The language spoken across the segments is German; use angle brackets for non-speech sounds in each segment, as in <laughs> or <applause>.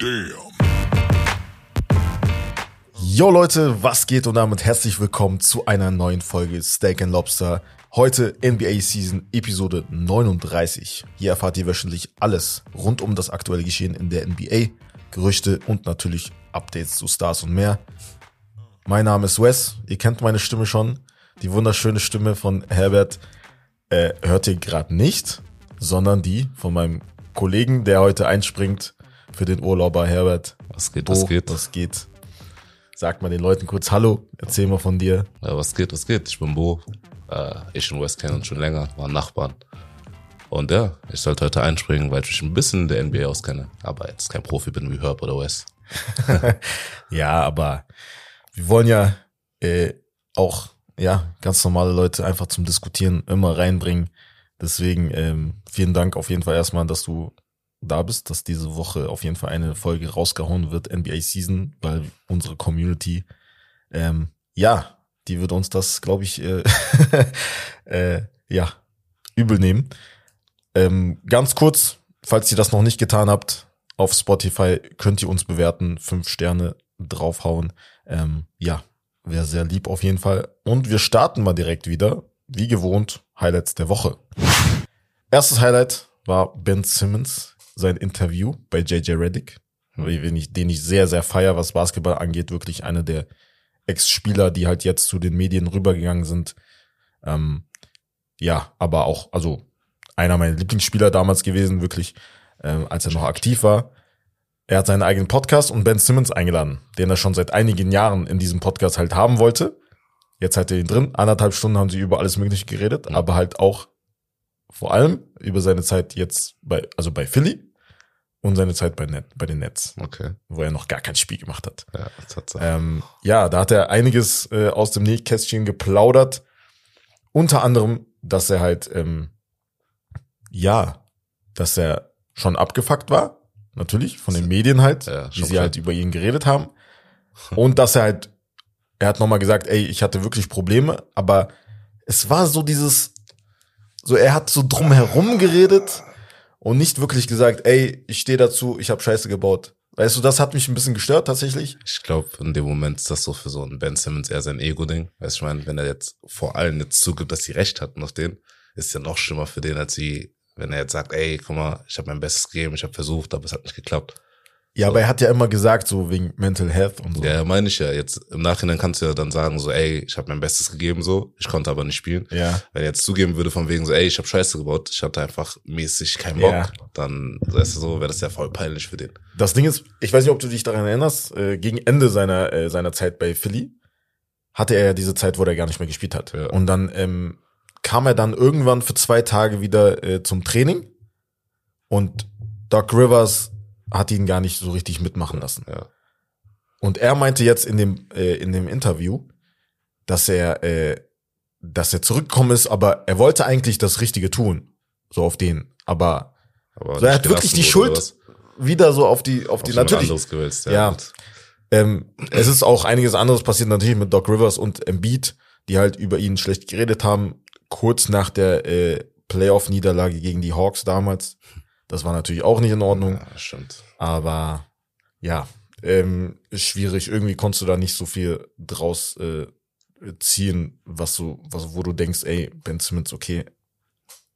Damn. Yo Leute, was geht und damit herzlich willkommen zu einer neuen Folge Steak and Lobster. Heute NBA Season Episode 39. Hier erfahrt ihr wöchentlich alles rund um das aktuelle Geschehen in der NBA, Gerüchte und natürlich Updates zu Stars und mehr. Mein Name ist Wes, ihr kennt meine Stimme schon. Die wunderschöne Stimme von Herbert äh, hört ihr gerade nicht, sondern die von meinem Kollegen, der heute einspringt für den Urlauber Herbert. Was geht, Bo, was geht? Was geht? Sag mal den Leuten kurz Hallo, erzähl mal von dir. Ja, was geht, was geht? Ich bin Bo. Äh, ich und Wes kennen uns schon länger, waren Nachbarn. Und ja, ich sollte heute einspringen, weil ich mich ein bisschen in der NBA auskenne. Aber jetzt kein Profi bin wie Herb oder Wes. <laughs> <laughs> Ja, aber wir wollen ja äh, auch ja ganz normale Leute einfach zum Diskutieren immer reinbringen. Deswegen ähm, vielen Dank auf jeden Fall erstmal, dass du da bist, dass diese Woche auf jeden Fall eine Folge rausgehauen wird, NBA Season, weil unsere Community, ähm, ja, die wird uns das, glaube ich, äh, <laughs> äh, ja, übel nehmen. Ähm, ganz kurz, falls ihr das noch nicht getan habt, auf Spotify könnt ihr uns bewerten, fünf Sterne draufhauen. Ähm, ja, wäre sehr lieb auf jeden Fall. Und wir starten mal direkt wieder, wie gewohnt, Highlights der Woche. Erstes Highlight war Ben Simmons, sein Interview bei JJ Reddick, den ich, den ich sehr, sehr feier, was Basketball angeht. Wirklich einer der Ex-Spieler, die halt jetzt zu den Medien rübergegangen sind. Ähm, ja, aber auch, also einer meiner Lieblingsspieler damals gewesen, wirklich, ähm, als er noch aktiv war. Er hat seinen eigenen Podcast und Ben Simmons eingeladen, den er schon seit einigen Jahren in diesem Podcast halt haben wollte. Jetzt hat er ihn drin. Anderthalb Stunden haben sie über alles Mögliche geredet, aber halt auch vor allem über seine Zeit jetzt bei, also bei Philly und seine Zeit bei, Net, bei den Nets, Okay. wo er noch gar kein Spiel gemacht hat. Ja, Tatsache. Ähm, ja, da hat er einiges äh, aus dem Nähkästchen geplaudert. Unter anderem, dass er halt, ähm, ja, dass er schon abgefuckt war. Natürlich, von den Medien halt, Ja, wie sie halt über ihn geredet haben. <laughs> Und dass er halt, er hat nochmal gesagt, ey, ich hatte wirklich Probleme, aber es war so dieses, so er hat so drumherum geredet und nicht wirklich gesagt, ey, ich stehe dazu, ich habe Scheiße gebaut. Weißt du, das hat mich ein bisschen gestört tatsächlich. Ich glaube, in dem Moment ist das so für so einen Ben Simmons eher sein Ego-Ding. Weißt du, ich meine, wenn er jetzt vor allem jetzt zugibt, dass sie recht hatten auf den, ist ja noch schlimmer für den, als sie, wenn er jetzt sagt, ey, guck mal, ich habe mein Bestes gegeben, ich habe versucht, aber es hat nicht geklappt. Ja, So. aber er hat ja immer gesagt, so wegen Mental Health und so. Ja, meine ich ja. Jetzt im Nachhinein kannst du ja dann sagen, so, ey, ich habe mein Bestes gegeben, so, ich konnte aber nicht spielen. Ja. Wenn er jetzt zugeben würde von wegen so, ey, ich habe Scheiße gebaut, ich hatte einfach mäßig keinen Bock, Ja. dann, weißt du so, wäre das ja voll peinlich für den. Das Ding ist, ich weiß nicht, ob du dich daran erinnerst, äh, gegen Ende seiner, äh, seiner Zeit bei Philly hatte er ja diese Zeit, wo er gar nicht mehr gespielt hat. Ja. Und dann ähm, kam er dann irgendwann für zwei Tage wieder äh, zum Training und Doc Rivers hat ihn gar nicht so richtig mitmachen lassen. Ja. Und er meinte jetzt in dem, äh, in dem Interview, dass er, äh, dass er zurückgekommen ist, aber er wollte eigentlich das Richtige tun. So auf den. Aber Aber so, er hat wirklich die Schuld wieder so auf die, auf Auf die, natürlich. gewälzt, Ja. Und Ähm, es ist auch einiges anderes passiert natürlich mit Doc Rivers und Embiid, die halt über ihn schlecht geredet haben, kurz nach der äh, Playoff-Niederlage gegen die Hawks damals. Das war natürlich auch nicht in Ordnung, Ja, stimmt. aber ja, ähm, schwierig. Irgendwie konntest du da nicht so viel draus äh, ziehen, was du, was, wo du denkst, ey, Ben Simmons, okay,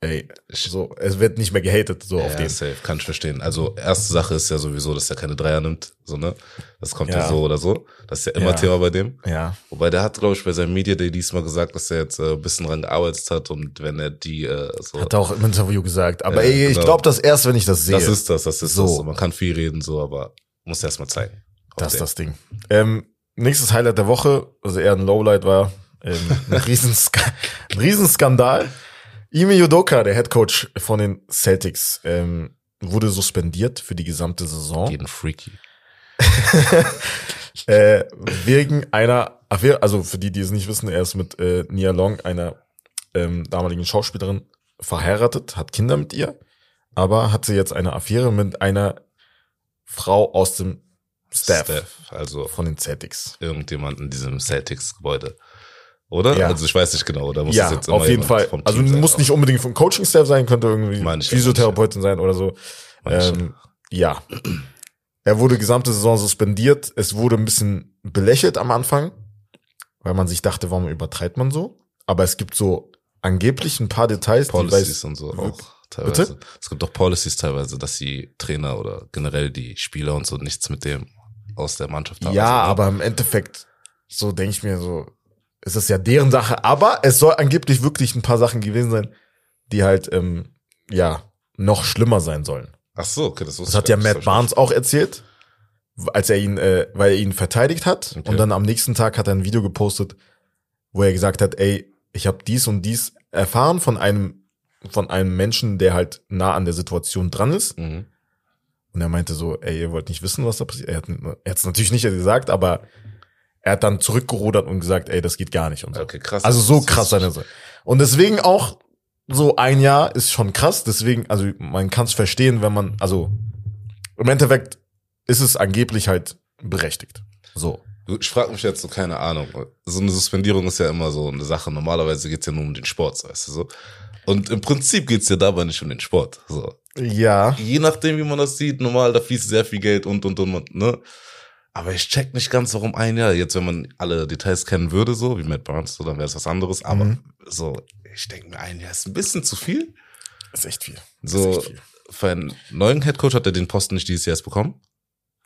ey, so, es wird nicht mehr gehatet, so auf ja, den. safe, kann ich verstehen. Also, erste Sache ist ja sowieso, dass er keine Dreier nimmt, so, ne? Das kommt ja, Ja. so oder so. Das ist ja immer Ja. Thema bei dem. Ja, Wobei der hat, glaube ich, bei seinem Media Day diesmal gesagt, dass er jetzt äh, ein bisschen dran gearbeitet hat und wenn er die äh, so. hat er auch im Interview gesagt. Aber ey, ich genau. glaube das erst, wenn ich das sehe. das ist das, das ist So. das. Man kann viel reden, so, aber muss erst mal zeigen. Das ist Auf das Ding. Ähm, nächstes Highlight der Woche, also eher ein Lowlight war, ähm, ein, <laughs> Riesenska ein Riesenskandal. Ime Yudoka, der Head Coach von den Celtics, ähm, wurde suspendiert für die gesamte. Saison. Jeden Freaky. <laughs> Äh, wegen einer Affäre, also für die, die es nicht wissen, er ist mit äh, Nia Long, einer ähm, damaligen Schauspielerin, verheiratet, hat Kinder mit ihr, aber hatte jetzt eine Affäre mit einer Frau aus dem Staff, Steph, also von den Celtics. irgendjemand in diesem Celtics-Gebäude. Oder? Ja. Also ich weiß nicht genau, oder muss ja, das jetzt immer auf jeden Fall. vom Also muss nicht unbedingt vom Coaching-Staff sein, könnte irgendwie ich ja, Physiotherapeutin sein oder so. Ich. Ähm, ja. er wurde gesamte Saison suspendiert. Es wurde ein bisschen belächelt am Anfang, weil man sich dachte, warum übertreibt man so? Aber es gibt so angeblich ein paar Details, Policies die weiß, und so auch teilweise. Bitte? Es gibt auch Policies teilweise, dass die Trainer oder generell die Spieler und so nichts mit dem aus der Mannschaft haben. Ja, ne? aber im Endeffekt, so denke ich mir so, ist es ja deren Sache. Aber es soll angeblich wirklich ein paar Sachen gewesen sein, die halt, ähm, ja, noch schlimmer sein sollen. Ach so, okay, das, Das hat ja Matt. Barnes auch erzählt, als er ihn, äh, weil er ihn verteidigt hat. Okay. Und dann am nächsten Tag hat er ein Video gepostet, wo er gesagt hat, ey, ich habe dies und dies erfahren von einem, von einem Menschen, der halt nah an der Situation dran ist. Mhm. Und er meinte so, ey, ihr wollt nicht wissen, was da passiert. Er hat es natürlich nicht gesagt, aber er hat dann zurückgerudert und gesagt, ey, das geht gar nicht und so. Okay, krass. Also so krass seine Seite. Und deswegen auch so ein Jahr ist schon krass. Deswegen, also man kann es verstehen, wenn man, also im Endeffekt ist es angeblich halt berechtigt. So. Ich frage mich jetzt so, keine Ahnung. So eine Suspendierung ist ja immer so eine Sache. Normalerweise geht's ja nur um den Sport, weißt du so. Und im Prinzip geht's ja dabei nicht um den Sport. So. Ja. Je nachdem, wie man das sieht, normal, da fließt sehr viel Geld und und und, und ne? Aber ich check nicht ganz, warum ein Jahr. Jetzt, wenn man alle Details kennen würde, so wie Matt Barnes, so, dann wäre es was anderes. Aber Mhm. so, ich denke mir, ein Jahr ist ein bisschen zu viel. Ist echt viel. So, Ist echt viel. für einen neuen Headcoach hat er den Posten nicht dieses Jahr erst bekommen.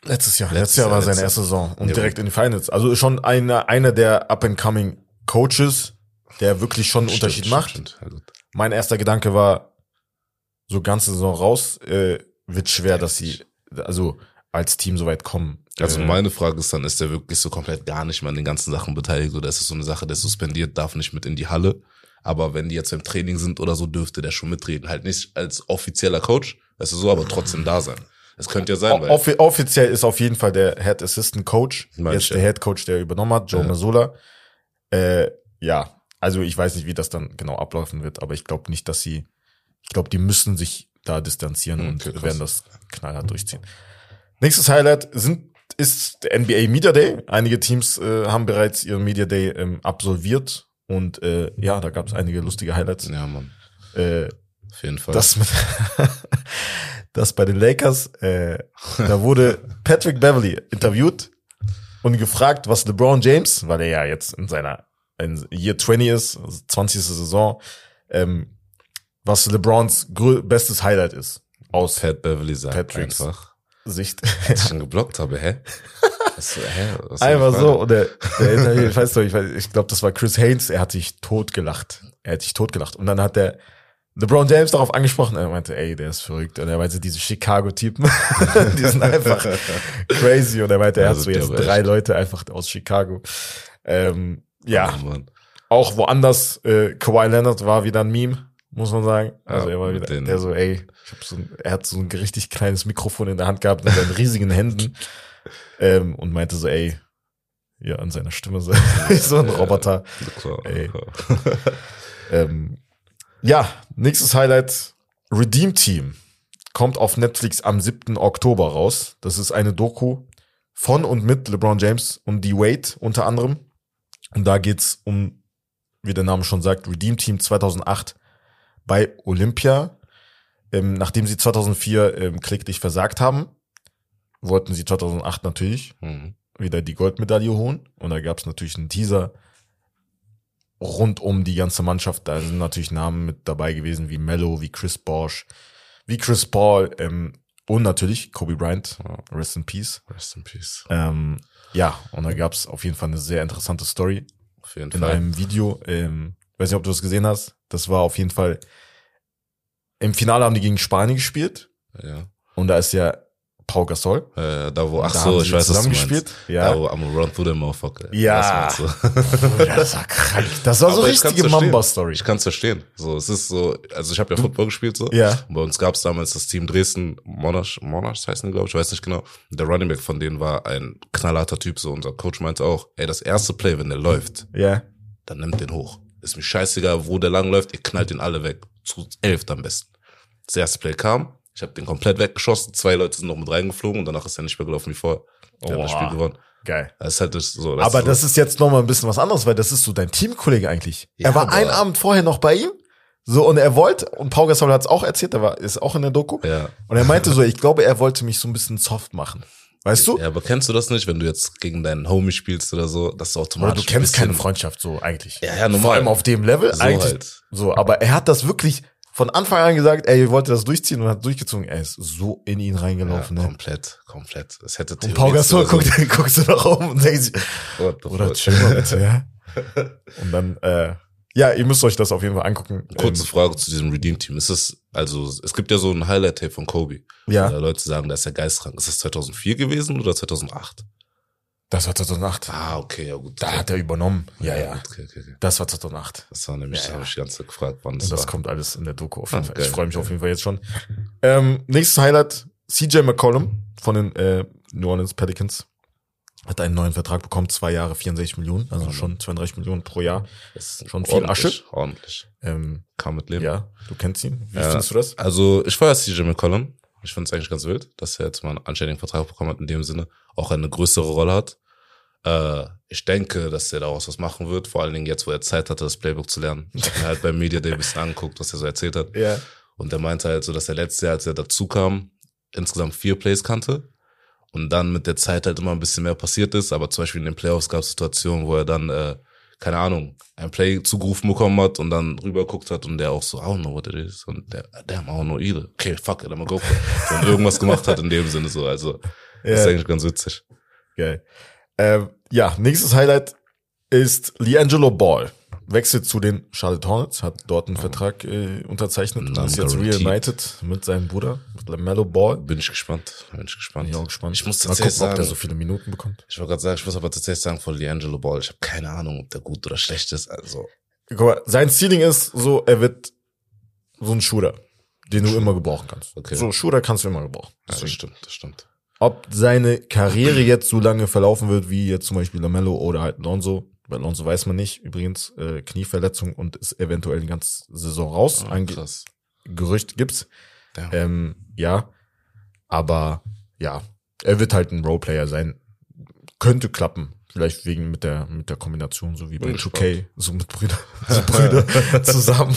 Letztes Jahr. Letztes Letztes Jahr war Jahr, seine erste Saison und Ja. direkt in die Finals. Also schon einer, einer der up-and-coming Coaches, der wirklich schon einen Stimmt, Unterschied stimmt, macht. stimmt. Ja, gut. Mein erster Gedanke war, so ganze Saison raus, äh, wird schwer, dass sie, also als Team so weit kommen. Also meine Frage ist dann, ist der wirklich so komplett gar nicht mehr an den ganzen Sachen beteiligt oder ist es so eine Sache, der suspendiert, darf nicht mit in die Halle? Aber wenn die jetzt im Training sind oder so, dürfte der schon mitreden. Halt nicht als offizieller Coach, weißt du so, aber trotzdem da sein. Es könnte ja sein, weil Offi offiziell ist auf jeden Fall der Head Assistant Coach, jetzt Chef. der Head Coach, der übernommen hat, Joe Ja. Mazzola. Äh, ja, also ich weiß nicht, wie das dann genau ablaufen wird, aber ich glaube nicht, dass sie, ich glaube, die müssen sich da distanzieren Hm, und okay, krass. werden das knallhart durchziehen. Nächstes Highlight sind ist der NBA Media Day. Einige Teams äh, haben bereits ihren Media Day ähm, absolviert und äh, ja, da gab es einige lustige Highlights. ja, Mann, Äh, auf jeden Fall. das mit <laughs> das bei den Lakers, äh, da wurde <laughs> Patrick Beverly interviewt und gefragt, was LeBron James, weil er ja jetzt in seiner in Year 20 ist, also 20. Saison, ähm, was LeBrons bestes Highlight ist aus Pat Beverly sagt Patricks. einfach, Sicht. als ich ihn geblockt habe, hä? Was, hä? Was Einfach so und der, der <laughs> ich weiß noch, ich, ich glaube, das war Chris Haynes, er hat sich totgelacht. Er hat sich totgelacht und dann hat der LeBron James darauf angesprochen, er meinte, ey, der ist verrückt. Und er meinte, diese Chicago-Typen, <laughs> die sind einfach crazy. Und er meinte, er hat so jetzt drei echt. Leute einfach aus Chicago. Ähm, ja, Oh, auch woanders, äh, Kawhi Leonard war wieder ein Meme, muss man sagen. Also Ja, er war wieder, den- der so, ey, so ein, er hat so ein richtig kleines Mikrofon in der Hand gehabt mit seinen riesigen Händen <laughs> ähm, und meinte so, ey, ja, an seiner Stimme so, <laughs> so ein Roboter. Ey. <laughs> Ähm, ja, nächstes Highlight, Redeem Team. Kommt auf Netflix am 7. Oktober raus. Das ist eine Doku von und mit LeBron James und D. Wade unter anderem. Und da geht's um, wie der Name schon sagt, Redeem Team 2008 bei Olympia. Ähm, nachdem sie 2004 ähm, kläglich versagt haben, wollten sie 2008 natürlich Mhm. wieder die Goldmedaille holen. Und da gab es natürlich einen Teaser rund um die ganze Mannschaft. Da sind natürlich Namen mit dabei gewesen wie Mello, wie Chris Bosch, wie Chris Paul ähm, und natürlich Kobe Bryant. Rest in Peace. Rest in Peace. Ähm, ja, und da gab es auf jeden Fall eine sehr interessante Story Auf jeden in Fall. einem Video. Ähm, weiß nicht, ob du das gesehen hast. Das war auf jeden Fall. Im Finale haben die gegen Spanien gespielt ja. und da ist ja Pau Gasol. Äh, da wo, ach da so, ich weiß, was du meinst. Ja. Da wo am Run through the Motherfucker. Ja. Das. Ja, das war krank. Das war so Aber kann's richtige. Mamba-Story. Ich kann's verstehen. So, es ist so, also ich habe ja Football gespielt so. Ja. Und bei uns gab's damals das Team Dresden, Monarch, Monarchs heißen die, glaube ich, ich weiß nicht genau. Der Running Back von denen war ein knallharter Typ. So, unser Coach meinte auch, ey, das erste Play, wenn der läuft, Ja. dann nimmt den hoch. Ist mir scheißegal, wo der lang läuft, ihr knallt den alle weg. Zu elf am besten. Das erste Play kam, ich habe den komplett weggeschossen, zwei Leute sind noch mit reingeflogen und danach ist er nicht mehr gelaufen wie vorher. Wir haben das. Spiel gewonnen. Geil. Das ist halt das so. aber ist das ist jetzt noch mal ein bisschen was anderes, weil das ist so dein Teamkollege eigentlich. Ja, er war einen Abend vorher noch bei ihm. So, und er wollte, und Pau Gasol hat es auch erzählt, er war, ist auch in der Doku. so, ja. Und er meinte so, ich glaube, er wollte mich so ein bisschen soft machen. Weißt du? Ja, aber kennst du das nicht, wenn du jetzt gegen deinen Homie spielst oder so, dass du automatisch du kennst keine Freundschaft so eigentlich. Ja, ja, normal. Vor allem auf dem Level So eigentlich. halt. So, aber er hat das wirklich von Anfang an gesagt, ey, ihr wollt das durchziehen und hat durchgezogen. Er ist so in ihn Ja, reingelaufen, ne? komplett, komplett. Es hätte Und Pau Gasol guckt, <laughs> guckst du nach oben und denkst, oder chill mal bitte, ja? <laughs> Und dann, äh, ja, ihr müsst euch das auf jeden Fall angucken. Kurze Ähm, Frage zu diesem Redeem-Team. Ist es, also, es gibt ja so ein Highlight-Tape von Kobe. ja, Oder Leute sagen, da ist er geistkrank. Ist das 2004 gewesen oder 2008? das war 2008. Ah, okay, ja gut. Da hat er übernommen. Ja, ja. Okay, okay, okay. Das war 2008. Das war nämlich, Ja, da ja. habe ich die ganze Zeit gefragt, wann das, Und das war. kommt alles in der Doku auf jeden Ah, Fall. geil, ich freue mich geil. auf jeden Fall jetzt schon. Ähm, nächstes Highlight, CJ McCollum von den äh, New Orleans Pelicans. Hat einen neuen Vertrag bekommen, zwei Jahre, 64 Millionen, also schon 32 Millionen pro Jahr. Das ist schon viel Asche. Ordentlich. Ähm, Kann mit leben. ja, du kennst ihn. Wie Ja. findest du das? Also, ich feiere CJ McCollum. Ich finde es eigentlich ganz wild, dass er jetzt mal einen anständigen Vertrag bekommen hat, in dem Sinne auch eine größere Rolle hat. Äh, ich denke, dass er daraus was machen wird, vor allen Dingen jetzt, wo er Zeit hatte, das Playbook zu lernen. Ich habe mir halt beim Media Day ein bisschen angeguckt, was er so erzählt hat. Ja. Und er meinte halt so, dass er letztes Jahr, als er dazu kam, insgesamt vier Plays kannte. Und dann mit der Zeit halt immer ein bisschen mehr passiert ist. Aber zum Beispiel in den Playoffs gab es Situationen, wo er dann, äh, keine Ahnung, ein Play zugerufen bekommen hat und dann rüberguckt hat und der auch so, I don't know what it is. Und der, damn, I don't know either. Okay, fuck it, I'm gonna go for it. Und irgendwas gemacht hat in dem Sinne so. Also, das ist eigentlich ganz witzig. Geil. Ähm, ja, nächstes Highlight ist Liangelo Ball. Wechselt zu den Charlotte Hornets, hat dort einen Vertrag äh, unterzeichnet und ist jetzt reunited mit seinem Bruder, mit LaMelo Ball. Bin ich gespannt. Bin ich gespannt. Bin ich auch gespannt. Ich muss Mal tatsächlich gucken, ob der sagen, so viele Minuten bekommt. ich wollte gerade sagen, ich muss aber tatsächlich sagen, von Liangelo Ball, ich habe keine Ahnung, ob der gut oder schlecht ist. Also, Guck mal, sein Ceiling ist so, er wird so ein Shooter, den du immer gebrauchen kannst. Okay. So Shooter kannst du immer gebrauchen. ja, das Deswegen. stimmt, das stimmt. Ob seine Karriere jetzt so lange verlaufen wird, wie jetzt zum Beispiel Lamello oder halt Lonzo, bei Lonzo weiß man nicht, übrigens äh, Knieverletzung und ist eventuell die ganze Saison raus. Ge- krass. Gerücht gibt's. Ja. Ähm, ja, aber ja, er wird halt ein Roleplayer sein. Könnte klappen. Vielleicht wegen mit der mit der Kombination, so wie bei Bin 2K, so mit Brüder, <laughs> so Brüder <laughs> zusammen.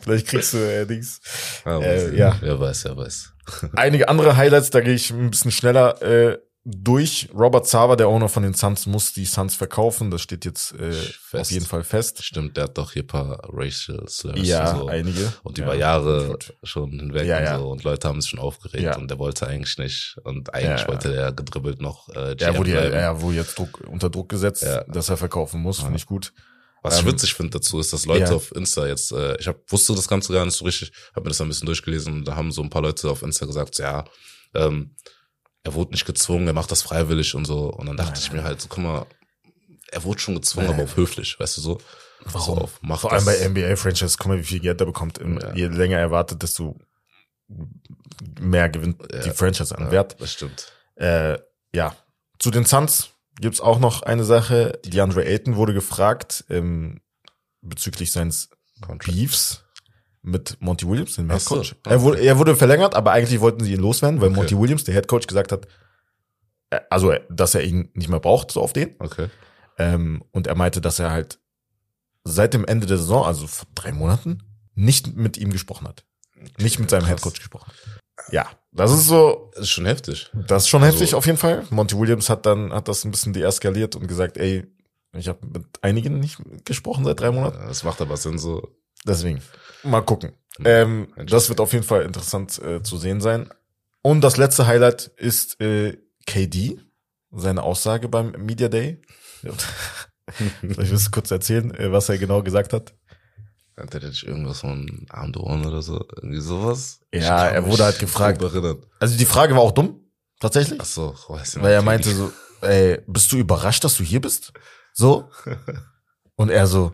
Vielleicht kriegst du äh, Dings. Ah, Äh, ja. Wer weiß, wer weiß. Einige andere Highlights, da gehe ich ein bisschen schneller äh, durch. Robert Sava, der Owner von den Suns, muss die Suns verkaufen. Das steht jetzt äh, auf jeden Fall fest. Stimmt, der hat doch hier ein paar Racial Slurs Ja, und so. einige. Und ja. über Jahre schon hinweg Ja, und ja. so. Und Leute haben sich schon aufgeregt Ja. und der wollte eigentlich nicht. Und eigentlich Ja, ja. wollte der gedribbelt noch äh, Er GM wurde, ja, bleiben. er wurde jetzt Druck, unter Druck gesetzt, Ja. dass er verkaufen muss. Finde ich gut. Was ich Ähm, witzig finde dazu, ist, dass Leute ja. auf Insta jetzt, äh, ich hab, wusste das Ganze gar nicht so richtig, habe mir das ein bisschen durchgelesen und da haben so ein paar Leute auf Insta gesagt, so, ja, ähm, er wurde nicht gezwungen, er macht das freiwillig und so. Und dann dachte Nein, ich mir halt, so, guck mal, er wurde schon gezwungen, Nein. aber auf höflich, weißt du so. Warum? So auf, mach Vor allem bei NBA-Franchise, guck mal, wie viel Geld er bekommt. Ja. Je länger er wartet, desto mehr gewinnt Ja. die Franchise an ja, Wert. Das stimmt. Äh, ja, zu den Suns gibt's auch noch eine Sache. DeAndre Ayton wurde gefragt ähm, bezüglich seines Contract. Beefs mit Monty Williams, dem Head so, Coach. okay. Er, wurde, er wurde verlängert, aber eigentlich wollten sie ihn loswerden, weil Okay. Monty Williams, der Head Coach, gesagt hat, äh, also, dass er ihn nicht mehr braucht, so auf den. Okay. Ähm, und er meinte, dass er halt seit dem Ende der Saison, also vor drei Monaten, nicht mit ihm gesprochen hat. Nicht mit seinem. Head Coach gesprochen. Ja, das ist so, Das ist schon heftig. das ist schon Also- heftig auf jeden Fall. Monty Williams hat dann, hat das ein bisschen deeskaliert und gesagt, ey, ich habe mit einigen nicht gesprochen seit drei Monaten. Das macht aber Sinn so. Deswegen, mal gucken. Ähm, das wird auf jeden Fall interessant äh, zu sehen sein. Und das letzte Highlight ist äh, KD, seine Aussage beim Media Day. <laughs> Vielleicht willst du kurz erzählen, äh, was er genau gesagt hat. Hat er nicht irgendwas von Arm oder so? Irgendwie sowas? Ja, Ich er wurde halt gefragt. Also die Frage war auch dumm, tatsächlich. Ach so, weiß nicht. Weil er meinte so, ey, bist du überrascht, dass du hier bist? So. <laughs> Und er so,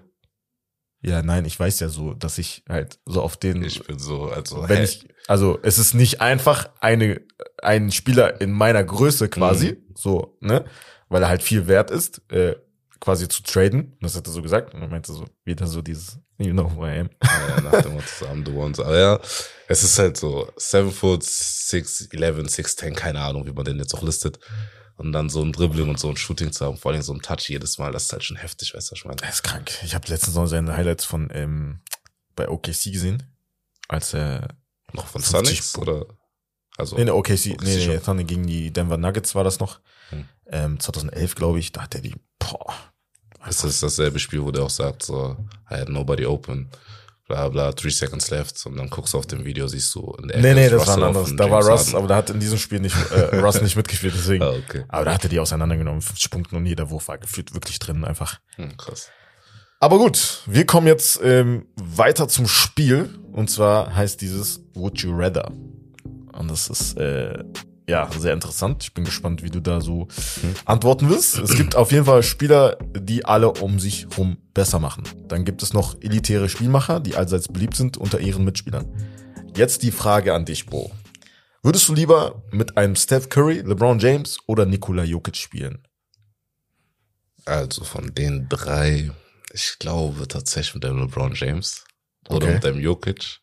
ja, nein, ich weiß ja so, dass ich halt so auf den, Ich bin so, also, wenn hey, ich, also es ist nicht einfach eine, ein Spieler in meiner Größe quasi, Mhm. so, ne, weil er halt viel wert ist, äh, quasi zu traden. Das hat er so gesagt. Und er meinte so, wieder so dieses, you know who I am. ja, nach dem I'm the one. So, Aber ja, es ist halt so, 7 foot, 6, 11, 6, 10, keine Ahnung, wie man den jetzt auch listet. Und dann so ein Dribbling und so ein Shooting zu haben, vor allem so ein Touch jedes Mal, das ist halt schon heftig, weißt du, was ich meine? Er ist krank. Ich habe letztens noch seine Highlights von ähm, bei OKC gesehen, als er Noch von 50 Sonics oder? Also Nee, nee, OKC, OKC nee, nee. Thunder gegen die Denver Nuggets war das noch. Hm. Ähm, 2011, glaube ich, da hat er die, boah. ist das dasselbe Spiel, wo der auch sagt, so, I had nobody open, bla bla, three seconds left. Und dann guckst du auf dem Video, siehst du in der Nee, Ecke nee, das war ein Russell anderes. auf Da war Russ, Harden. aber da hat in diesem Spiel nicht, äh, <laughs> Russ nicht mitgespielt, deswegen. Ah, okay. Aber da hat er die auseinandergenommen, 50 Punkte und jeder Wurf war gefühlt wirklich drin einfach. Hm, krass. Aber gut, wir kommen jetzt ähm, weiter zum Spiel. Und zwar heißt dieses Would You Rather. Und das ist äh, ja sehr interessant. Ich bin gespannt, wie du da so antworten wirst. Es gibt auf jeden Fall Spieler, die alle um sich rum besser machen. Dann gibt es noch elitäre Spielmacher, die allseits beliebt sind unter ihren Mitspielern. Jetzt die Frage an dich, Bro. Würdest du lieber mit einem Steph Curry, LeBron James oder Nikola Jokic spielen? Also von den drei, ich glaube tatsächlich mit dem LeBron James oder Okay. mit dem Jokic.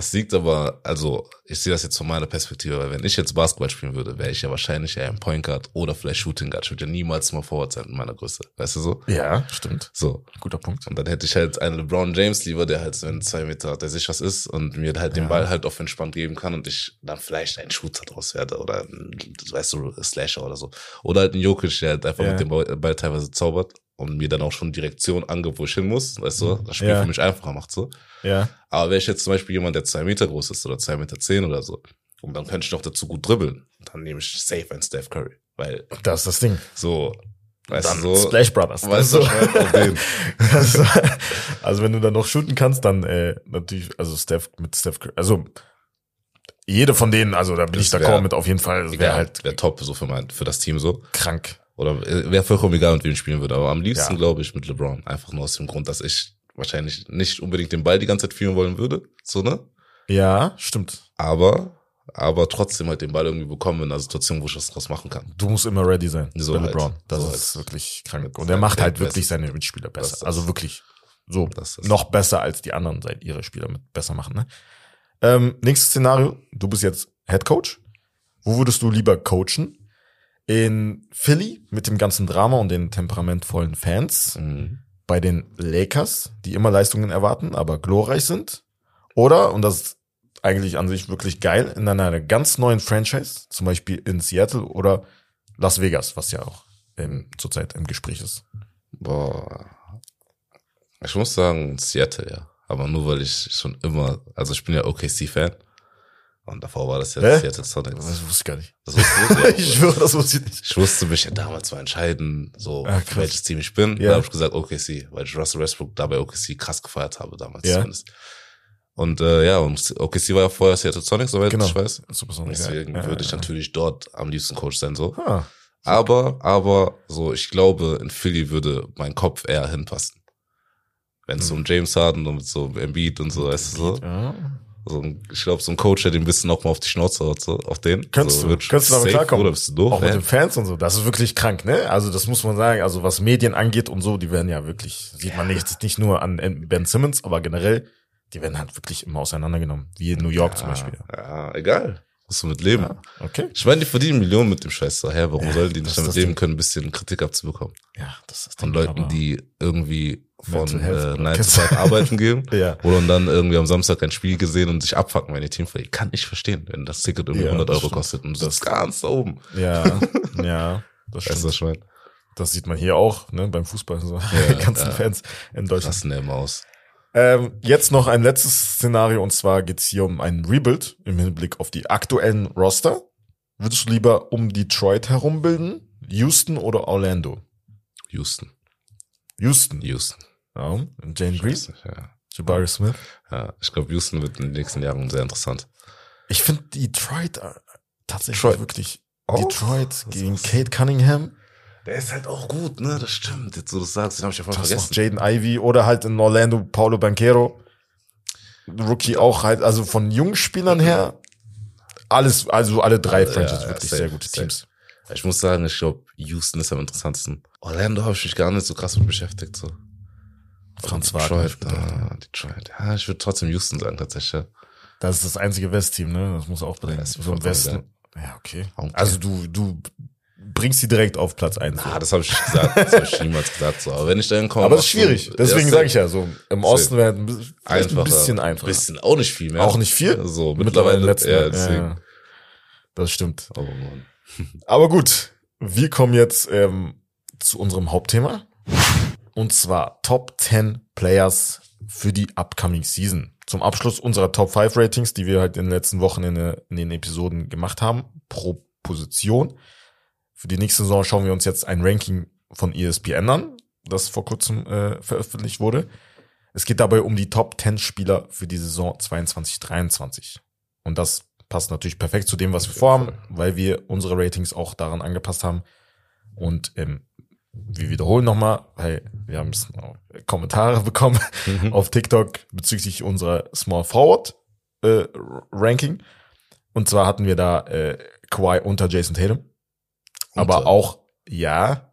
Das liegt aber, also ich sehe das jetzt von meiner Perspektive, weil wenn ich jetzt Basketball spielen würde, wäre ich ja wahrscheinlich eher ein Point Guard oder vielleicht Shooting Guard. Ich würde ja niemals mal Forward sein in meiner Größe. Weißt du so? Ja, stimmt. So. Guter Punkt. Und dann hätte ich halt einen LeBron James lieber, der halt so in zwei Meter, der sich was ist und mir halt den Ja. Ball halt auf entspannt geben kann und ich dann vielleicht ein Shooter draus werde oder ein, weißt du, Slasher oder so. Oder halt ein Jokic, der halt einfach Ja. mit dem Ball teilweise zaubert und mir dann auch schon Direktion angibt, wo ich hin muss, weißt du, das Spiel Ja. für mich einfacher macht so. Ja. Aber wäre ich jetzt zum Beispiel jemand, der zwei Meter groß ist oder zwei Meter zehn oder so, und dann könnte ich noch dazu gut dribbeln, dann nehme ich safe einen Steph Curry, weil Das ist das Ding. so, weißt dann du, so, Splash Brothers. weißt du, so. also, <laughs> also wenn du dann noch shooten kannst, dann äh, natürlich, also Steph mit Steph Curry, also jede von denen, also da bin Das ich d'accord wär- mit auf jeden Fall, wäre Egal, halt wäre top so für mein, für das Team so. krank. Oder wäre vollkommen egal, mit wem spielen würde. Aber am liebsten Ja. glaube ich mit LeBron. Einfach nur aus dem Grund, dass ich wahrscheinlich nicht unbedingt den Ball die ganze Zeit führen wollen würde. So, ne? Ja, stimmt. Aber, aber trotzdem halt den Ball irgendwie bekommen in einer Situation, wo ich was draus machen kann. Du musst immer ready sein So bei halt. LeBron. Das So ist halt. wirklich krank. Und er macht halt wirklich seine Mitspieler besser. Also wirklich so noch besser als die anderen seit ihre Spieler mit besser machen. Ne? Ähm, nächstes Szenario, du bist jetzt Head Coach. Wo würdest du lieber coachen? In Philly mit dem ganzen Drama und den temperamentvollen Fans, Mhm. bei den Lakers, die immer Leistungen erwarten, aber glorreich sind. Oder, und das ist eigentlich an sich wirklich geil, in einer ganz neuen Franchise, zum Beispiel in Seattle oder Las Vegas, was ja auch ähm, zurzeit im Gespräch ist. Boah. Ich muss sagen, Seattle, ja. Aber nur weil ich schon immer, also ich bin ja OKC-Fan. Und davor war das ja Hä? Seattle Sonics. Das wusste ich gar nicht. Das wusste ich, <laughs> ich schwöre, das wusste ich nicht. Ich musste mich ja damals mal entscheiden, so Ah, welches Team ich bin. Ja. Da habe ich gesagt OKC, weil ich Russell Westbrook da bei OKC krass gefeiert habe damals Ja. zumindest. Und äh, ja, und OKC war ja vorher Seattle Sonics, soweit Genau. ich weiß. Super Sonic, Deswegen ja. würde ich natürlich dort am liebsten Coach sein, so. Ah, Aber, aber, so, ich glaube, in Philly würde mein Kopf eher hinpassen. Wenn es Hm. um James Harden und so Embiid und so, weißt du, so. ja. So ein, ich glaube, so ein Coach, der den ein bisschen auch mal auf die Schnauze haut, so, auf den. Könntest so, du, könntest du damit klarkommen. Oder bist du doof? Auch mit hä? den Fans und so. Das ist wirklich krank, ne? Also das muss man sagen. Also was Medien angeht und so, die werden ja wirklich, sieht man nicht, nicht nur an Ben Simmons, aber generell, die werden halt wirklich immer auseinandergenommen. Wie in New York zum Beispiel. Ja, egal. Musst du mit leben. Ja, okay. Ich meine, die verdienen Millionen mit dem Scheiß. Hä, warum Ja, sollen die das nicht ist damit das leben können, ein bisschen Kritik abzubekommen? Ja, das ist Von Leuten, die irgendwie von äh, oder 9 to kennst 5 <laughs> arbeiten gehen. Ja. Oder dann irgendwie am Samstag ein Spiel gesehen und sich abfacken, wenn ihr Team verliert. Kann ich verstehen, wenn das Ticket irgendwie Ja, 100 das Euro stimmt. kostet und du Das- ganz da oben. Ja, <laughs> ja, das Weißt du, was stimmt. ich meine? Das sieht man hier auch, ne, beim Fußball, so die <laughs> ganzen ja. Fans in Deutschland. Lassen der immer aus. Ähm, jetzt noch ein letztes Szenario und zwar geht's hier um einen Rebuild im Hinblick auf die aktuellen Roster. Würdest du lieber um Detroit herum bilden, Houston oder Orlando? Houston. Houston. Houston. Ja, Jane Green, Ja. Jabari Smith. ja. Ich glaube, Houston wird in den nächsten Jahren sehr interessant. Ich finde Detroit äh, tatsächlich Detroit. wirklich. Auch? Detroit Was gegen Kate Cunningham. Der ist halt auch gut, ne? Das stimmt. Jetzt, wo du das sagst, den habe ich ja voll Das vergessen. Jaden Ivy oder halt in Orlando Paulo Banquero. Rookie auch halt, also von jungen Spielern her, alles, also alle drei Ja, Franchises ja, wirklich safe, sehr gute safe. Teams. Ich muss sagen, ich glaube, Houston ist am interessantesten. Orlando habe ich mich gar nicht so krass mit beschäftigt. So. Franz Wagner. Detroit, ah, Detroit. Ja, ich würde trotzdem Houston sagen, tatsächlich. Das ist das einzige West-Team, ne? Das muss auch bedenken. Ja, so im Westen. Ja, okay. Okay. Also du, du bringst sie direkt auf Platz eins. Ah, das habe ich gesagt. Das habe ich niemals gesagt. So. Aber wenn ich da hinkomme. Aber das ist schwierig. Deswegen sage ich ja so, im. Osten wäre ein bisschen- einfacher. ein bisschen auch nicht viel mehr. Auch nicht viel? So, Mittlerweile mittlerweile. letzten ja. Ja. Das stimmt. Oh Mann. Aber gut, wir kommen jetzt ähm, zu unserem Hauptthema. Und zwar Top 10 Players für die upcoming Season. Zum Abschluss unserer Top 5 Ratings, die wir halt in den letzten Wochen in, in den Episoden gemacht haben, pro Position. Für die nächste Saison schauen wir uns jetzt ein Ranking von ESPN an, das vor kurzem äh, veröffentlicht wurde. Es geht dabei um die Top 10 Spieler für die Saison 22-23. Und das passt natürlich perfekt zu dem, was wir vorhaben, weil wir unsere Ratings auch daran angepasst haben. Und ähm, wir wiederholen nochmal, weil wir haben Kommentare <laughs> bekommen auf TikTok bezüglich unserer Small Forward äh, Ranking. Und zwar hatten wir da äh, Kawhi unter Jason Tatum. Aber auch, ja,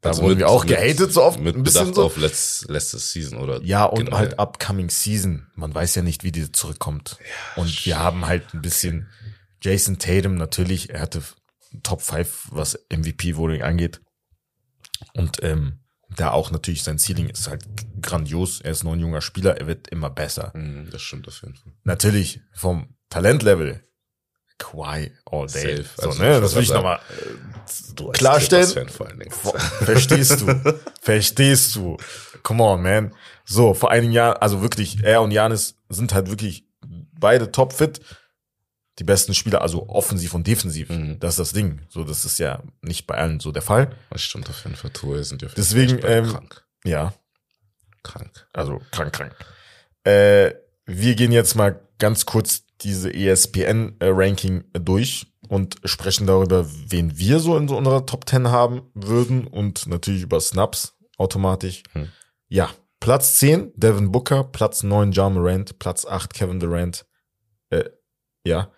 da Also wurden mit- wir auch gehatet so oft. Mit ein bisschen Bedacht so. auf letz, letzte Season oder Ja, und generell. halt upcoming Season. Man weiß ja nicht, wie die zurückkommt. und wir haben halt ein bisschen Jason Tatum natürlich, er hatte Top 5, was MVP-Voting angeht. Und ähm, da auch natürlich sein Ceiling ist halt grandios. Er ist noch ein junger Spieler, er wird immer besser. Mhm, Das stimmt auf jeden Fall. Natürlich vom Talentlevel Kawhi all day. Safe. So, Also, ne? Das will ich nochmal als Klarstellen. Verstehst du? <laughs> Verstehst du? Come on, man. So, vor einigen Jahren, also wirklich, er und Janis sind halt wirklich beide topfit. Die besten Spieler, also offensiv und defensiv. Mhm. Das ist das Ding. So, das ist ja nicht bei allen so der Fall. Das stimmt auf jeden Fall. Tour sind ja Deswegen, ähm, krank. Ja, Krank. also krank, krank. Äh, wir gehen jetzt mal ganz kurz diese ESPN-Ranking durch und sprechen darüber, wen wir so in so unserer Top 10 haben würden und natürlich über Snaps automatisch. Hm. Ja, Platz 10 Devin Booker, Platz 9 John Morant, Platz 8 Kevin Durant, äh, ja,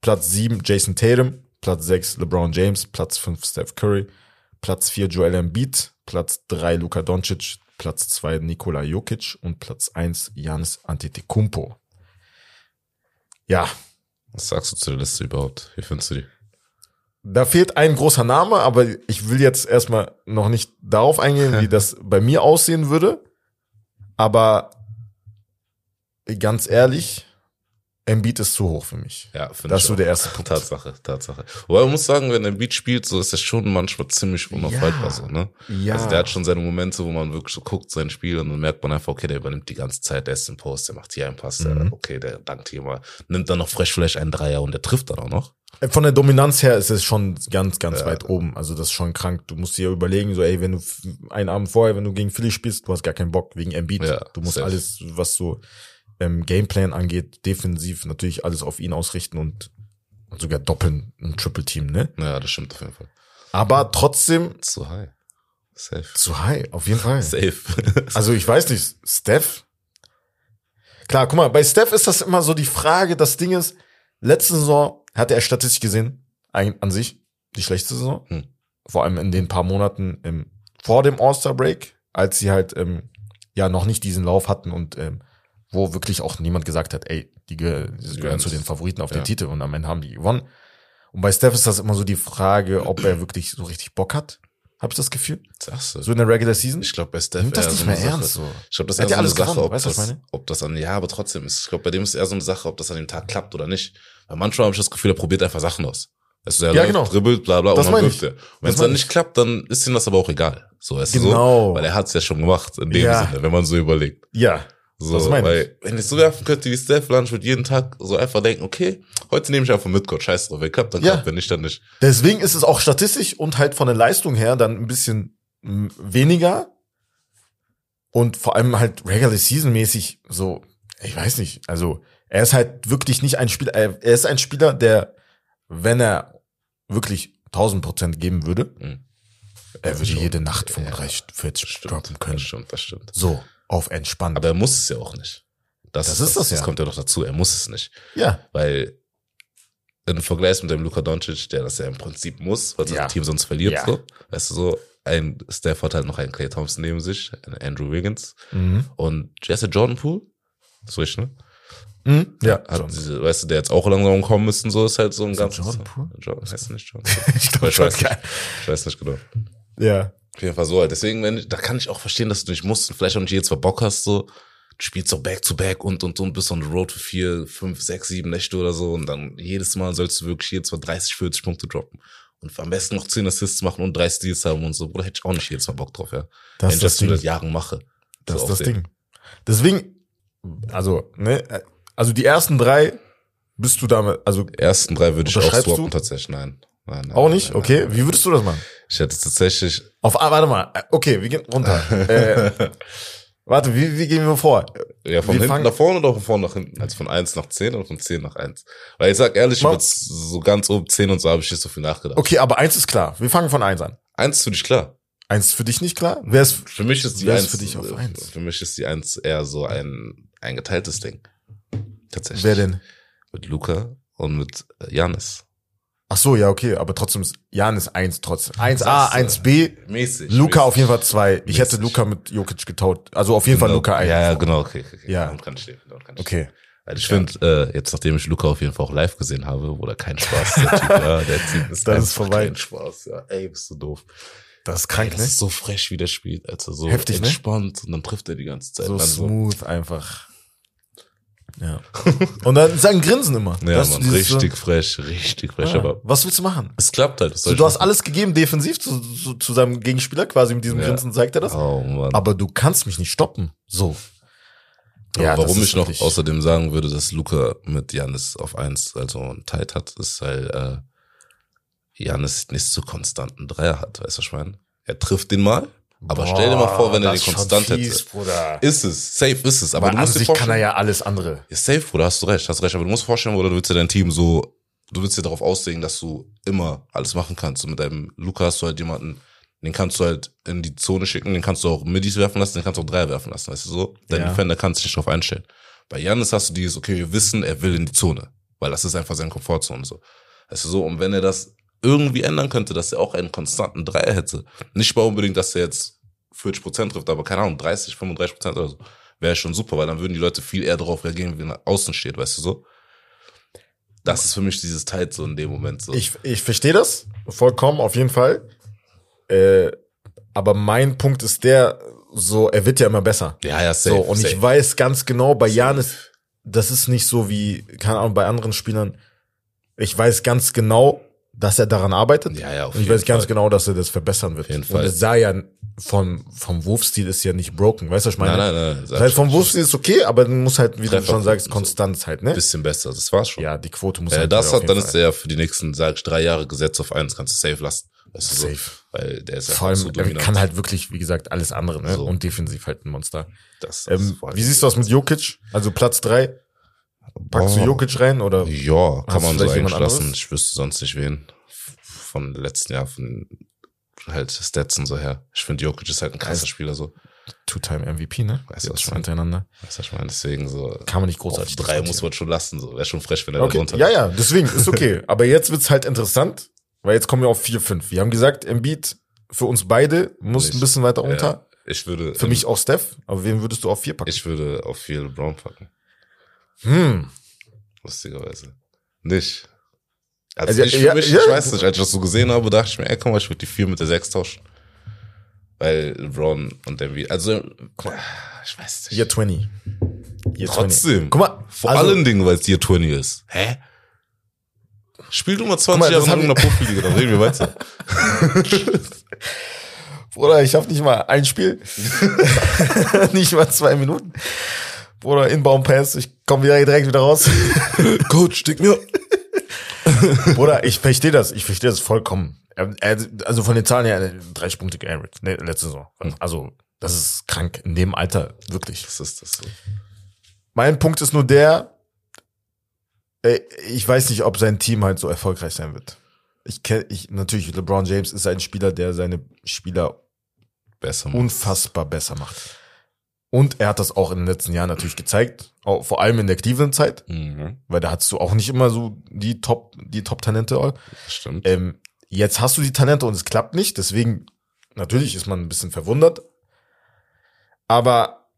Platz 7 Jason Tatum, Platz 6 LeBron James, Platz 5 Steph Curry, Platz 4 Joel Embiid, Platz 3 Luka Doncic, Platz 2 Nikola Jokic und Platz 1 Janis Antetokounmpo. Ja, Was sagst du zu der Liste überhaupt? Wie findest du die? da fehlt ein großer Name, aber ich will jetzt erstmal noch nicht darauf eingehen, wie <laughs> das bei mir aussehen würde. Aber ganz ehrlich, Embiid ist zu hoch für mich. Ja, finde Das ich ist so der erste Punkt. Tatsache, Tatsache. Wobei man muss sagen, wenn Beat spielt, so ist er schon manchmal ziemlich unaufhaltbar Ja. so, ne? Ja. Also der hat schon seine Momente, wo man wirklich so guckt, sein Spiel, und dann merkt man einfach, okay, der übernimmt die ganze Zeit, der ist im Post, der macht hier einen Pass, der, Mhm. okay, der dankt hier mal, nimmt dann noch fresh vielleicht einen Dreier und der trifft dann auch noch. Von der Dominanz her ist es schon ganz, ganz Ja. weit oben. Also das ist schon krank. Du musst dir überlegen, so, ey, wenn du einen Abend vorher, wenn du gegen Philly spielst, du hast gar keinen Bock wegen Embiid. Ja, du musst safe. alles, was so ähm, Gameplan angeht, defensiv natürlich alles auf ihn ausrichten und sogar doppeln, ein Triple-Team, ne? Ja, das stimmt auf jeden Fall. Aber trotzdem Zu high. Safe. zu high, auf jeden Fall. Safe. <laughs> Also ich weiß nicht, Steph. Klar, guck mal, bei Steph ist das immer so die Frage, das Ding ist, letzte Saison hatte er statistisch gesehen, an sich, die schlechteste Saison. Hm. Vor allem in den paar Monaten ähm, vor dem All-Star-Break, als sie halt ähm, ja noch nicht diesen Lauf hatten und ähm, wo wirklich auch niemand gesagt hat, ey, die, gehö die gehören zu den Favoriten auf ja. den Titel und am Ende haben die gewonnen. Und bei Steph ist das immer so die Frage, ob er wirklich so richtig Bock hat. Hab ich das Gefühl? Sagst du. So in der Regular Season? Ich glaube, bei Steph Nimmt das nicht so mehr Sache. ernst so. Ich glaube, das ist Er eher so eine alles Sache, gewonnen, ob weißt du, was das, ich meine? ob das an, ja, aber trotzdem ist, ich glaube, bei dem ist eher so eine Sache, ob das an dem Tag klappt oder nicht. Weil manchmal habe ich das Gefühl, er probiert einfach Sachen aus. Du, er Ja, läuft, genau. dribbelt, bla, bla, Das und dann wirft er. Wenn es dann ich. nicht klappt, dann ist ihm das aber auch egal. So, weißt du Genau. so? Weil er hat es ja schon gemacht, in dem Ja. Sinne, wenn man so überlegt. Ja. So, Das meine weil, wenn ich so werfen könnte wie Steph Lunch, würde jeden Tag so einfach denken, okay, heute nehme ich einfach mit Gott, scheiß drauf, wenn klappt, dann Ja. klappt, wenn nicht, dann nicht. Deswegen ist es auch statistisch und halt von der Leistung her dann ein bisschen weniger. Und vor allem halt Regular Season mäßig so, ich weiß nicht, also er ist halt wirklich nicht ein Spieler, er er ist ein Spieler, der, wenn er wirklich 1000 Prozent geben würde, Mhm. er würde Schon. jede Nacht Ja. 35, 40 Stimmt, droppen können. das stimmt, das stimmt. So, auf entspannt. Aber er muss es ja auch nicht. Das, Das ist das ja. Das kommt ja noch dazu, er muss es nicht. ja, Weil im Vergleich mit dem Luka Doncic, der das ja im Prinzip muss, weil Ja. das Team sonst verliert, Ja. so, weißt du so, ein Steph hat halt noch einen Clay Thompson neben sich, einen Andrew Wiggins mhm. und Jesse Jordan Poole, das ist richtig, ne? Mhm. ja. Hat diese, weißt du, der jetzt auch langsam kommen müssen, so ist halt so ein das ganzes. Jordan Poole? Jordan, heißt nicht Jordan? <laughs> ich ich, weiß nicht, ich weiß nicht genau. Ja. Auf jeden Fall so halt. Deswegen, wenn da kann ich auch verstehen, dass du nicht musst und vielleicht auch nicht jedes Mal Bock hast, so. du spielst auch Back-to-Back und, und, und, bist on the road für vier, fünf, sechs, sieben Nächte oder so und dann jedes Mal sollst du wirklich jedes Mal 30, 40 Punkte droppen. Und am besten noch 10 Assists machen und drei Steals haben und so. Bruder, hätte ich auch nicht jedes Mal Bock drauf, ja. Das Wenn ich das das seit Ding. Jahren mache. Das So ist das Ding. Deswegen, also, ne, also die ersten drei bist du damit, also Ersten drei würde ich auch swappen du? tatsächlich. Nein. nein, nein auch nicht? nein, Okay, wie würdest du das machen? Ich hätte tatsächlich, Auf, ah, warte mal, okay, wir gehen runter. <laughs> äh, warte, wie, wie gehen wir vor? ja, von Wir hinten fangen- nach vorne oder von vorne nach hinten? Also von eins nach zehn oder von zehn nach eins? Weil ich sag ehrlich, Mal- so ganz oben zehn und so habe ich nicht so viel nachgedacht. Okay, aber eins ist klar. Wir fangen von eins an. Eins ist für dich klar. Eins ist für dich nicht klar? Wer ist, Für mich ist die Wer ist eins, für dich auf eins? Für mich ist die eins eher so ein, ein geteiltes Ding. Tatsächlich. wer denn? Mit Luca und mit Janis. Ach so, ja, okay, aber trotzdem ist Jan ist eins trotzdem. 1A, Das ist, 1B, Mäßig. Luca mäßig. auf jeden Fall zwei. Ich hätte. Luca mit Jokic getaut. Also auf jeden Fall Genau. Luca eins. Ja, ja, genau, okay. okay, okay. Ja. Damit kann. Damit kann Okay. Weil ich finde, äh, jetzt nachdem ich Luca auf jeden Fall auch live gesehen habe, wo der kein Spaß, der Typ, ja, <laughs> der Typ ist Das ist vorbei. kein Spaß, ja, ey, bist du doof. Das ist Ey, krank, das ne? ist so frech, wie der spielt, also so Heftig, ne? entspannt und dann trifft er die ganze Zeit. So Also, smooth einfach. Ja. Und dann sein Grinsen immer. ja, Weißt du, man, dieses so- richtig frech, richtig frech, Ja. aber Was willst du machen? es klappt halt. So, du hast machen? alles gegeben, defensiv zu, zu, zu seinem Gegenspieler, quasi mit diesem Ja. Grinsen zeigt er das. Oh, Mann. Aber du kannst mich nicht stoppen. So. Aber das warum ich noch außerdem sagen würde, dass Luca mit Janis auf eins, also ein Tight hat, ist, weil äh, Janis nicht so konstanten Dreier hat, weißt du, was ich meine? Er trifft den mal, aber stell dir mal vor, wenn er den ist konstant fies, hätte. Bruder. Ist es, safe ist es, aber Aber du an musst dir sich kann er ja alles andere. ja, safe, Bruder, hast du recht, hast recht, aber du musst dir vorstellen, Bruder, du willst ja dein Team so, du willst dir darauf auslegen, dass du immer alles machen kannst. Und mit deinem Luca hast du halt jemanden, den kannst du halt in die Zone schicken, den kannst du auch Middies werfen lassen, den kannst du auch Dreier werfen lassen, weißt du so? Dein Ja. Defender kannst du dich darauf einstellen. Bei Janis hast du dieses, okay, wir wissen, er will in die Zone, weil das ist einfach seine Komfortzone so. Weißt du so, und wenn er das irgendwie ändern könnte, dass er auch einen konstanten Dreier hätte, nicht mal unbedingt, dass er jetzt 40 Prozent trifft, aber keine Ahnung, 30, 35 Prozent oder so, wäre schon super, weil dann würden die Leute viel eher darauf reagieren, wenn er außen steht, weißt du so? Das ist für mich dieses Teil so in dem Moment so. Ich, ich verstehe das vollkommen, auf jeden Fall. Äh, aber mein Punkt ist der, so, er wird ja immer besser. ja, ja, safe. so, und safe. ich weiß ganz genau, bei Janis, das ist nicht so wie, keine Ahnung, bei anderen Spielern. Ich weiß ganz genau, dass er daran arbeitet. Ja, ja, auf Und ich weiß ganz Fall. genau, dass er das verbessern wird. Auf jeden Und Fall. es sah ja vom, vom Wurfstil ist ja nicht broken. Weißt du, was ich meine? Nein, nein, nein. Das heißt, vom Wurfstil ist okay, aber dann muss halt, wie du Treffer- schon sagst. Konstanz halt, ne? bisschen besser, das war's schon. Ja, die Quote muss Wenn er halt das auf hat, dann ist er ja für die nächsten, sag ich, drei Jahre gesetzt auf eins, kannst du safe lassen. Weißt du so? Safe. Weil der ist Vor einfach allem, er kann halt wirklich, wie gesagt, alles andere, ne? So. Und defensiv halt ein Monster. das, Ähm, vor allem- wie siehst du das mit Jokic? Also Platz drei Packst du. Jokic rein oder? Ja, kann man so vielleicht jemand eigentlich lassen. anderes? Ich wüsste sonst nicht wen. Von letzten Jahr, von halt Stats und so her. Ich finde, Jokic ist halt ein krasser Spieler so. Two-Time MVP, ne? Weißt du, was ich schon meine? hintereinander. Weißt du, was ich meine? Deswegen so. Kann man nicht großartig drei muss man schon lassen. So. Wäre schon frech, wenn er Okay, da runter ja, ja, deswegen ist okay. <laughs> Aber jetzt wird's halt interessant, weil jetzt kommen wir auf 4, 5. Wir haben gesagt, Embiid für uns beide muss ein Nicht. bisschen weiter Ja, runter. ich würde. Für mich auch Steph. Aber wen würdest du auf 4 packen? Ich würde auf viel LeBron packen. Hm. Lustigerweise. Nicht. Also, Also, ich, ja, mich, ja. ich weiß nicht, als ich das so gesehen habe, dachte ich mir, ey, komm mal, ich würde die 4 mit der 6 tauschen. Weil LeBron und Embiid, also, ich weiß nicht. Year 20. Year Trotzdem. 20. Guck mal, Vor also, allen Dingen, weil es Year 20 ist. Hä? Spiel du mal 20 mal, Jahre das in hab irgendeiner Profiliga, dann reden wir weiter. <laughs> Bruder, ich habe nicht mal ein Spiel. <laughs> nicht mal zwei Minuten. Bruder, Inbound-Pass, ich komme wieder direkt wieder raus. <laughs> Coach, stick mir. <laughs> Bruder, ich verstehe das. Ich verstehe das vollkommen. Also von den Zahlen her, 30 Punkte geaveraged, ne, letzte Saison. Also, das ist krank. In dem Alter, wirklich. Was ist das so? Mein Punkt ist nur der, äh, ich weiß nicht, ob sein Team halt so erfolgreich sein wird. Ich kenne, ich, natürlich, LeBron James ist ein Spieler, der seine Spieler Besser. unfassbar besser macht. Und er hat das auch in den letzten Jahren natürlich gezeigt, auch vor allem in der Cleveland-Zeit, Mhm, weil da hattest du auch nicht immer so die Top, die Top-Talente. stimmt. Ähm, jetzt hast du die Talente und es klappt nicht, deswegen natürlich ist man ein bisschen verwundert. Aber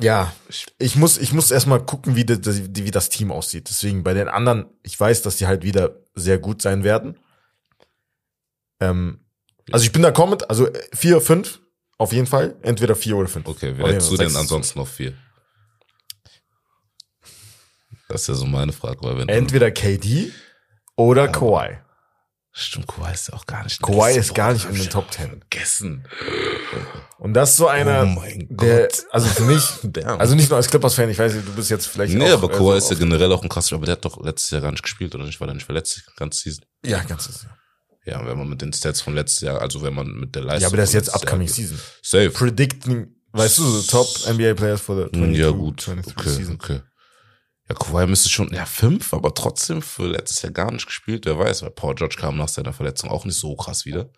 ja, ich muss, ich muss erstmal gucken, wie, das, wie das Team aussieht. Deswegen bei den anderen, ich weiß, dass die halt wieder sehr gut sein werden. Ähm, also ich bin da mit, also vier, fünf, auf jeden Fall. Entweder vier oder fünf. Okay, wer jeden hättest du denn ansonsten auf 4? Das ist ja so meine Frage, weil wenn Entweder KD oder Kawhi. Stimmt, Kawhi ist ja auch gar nicht. Kawhi ist gar nicht in den Top ja 10. Vergessen. Und das ist so einer, Oh mein der, Gott. also für mich, <laughs> also nicht nur als Clippers-Fan, ich weiß nicht, du bist jetzt vielleicht Nee, auch, aber äh, Kawhi so ist ja generell auch ein krasser, aber der hat doch letztes Jahr gar nicht gespielt, oder nicht? War der nicht verletzt, die ganze Season? Ja, ganzes Jahr. Ja, wenn man mit den Stats von letztes Jahr, also wenn man mit der Leistung. Ja, aber das ist von jetzt Jahr upcoming geht. season. Safe. Predicting, weißt du, so Top NBA Players for the 22, ja, gut. 23 Okay, season. okay. Ja, Kawhi müsste schon, ja, fünf, aber trotzdem für letztes Jahr gar nicht gespielt. Wer weiß, weil Paul George kam nach seiner Verletzung auch nicht so krass wieder.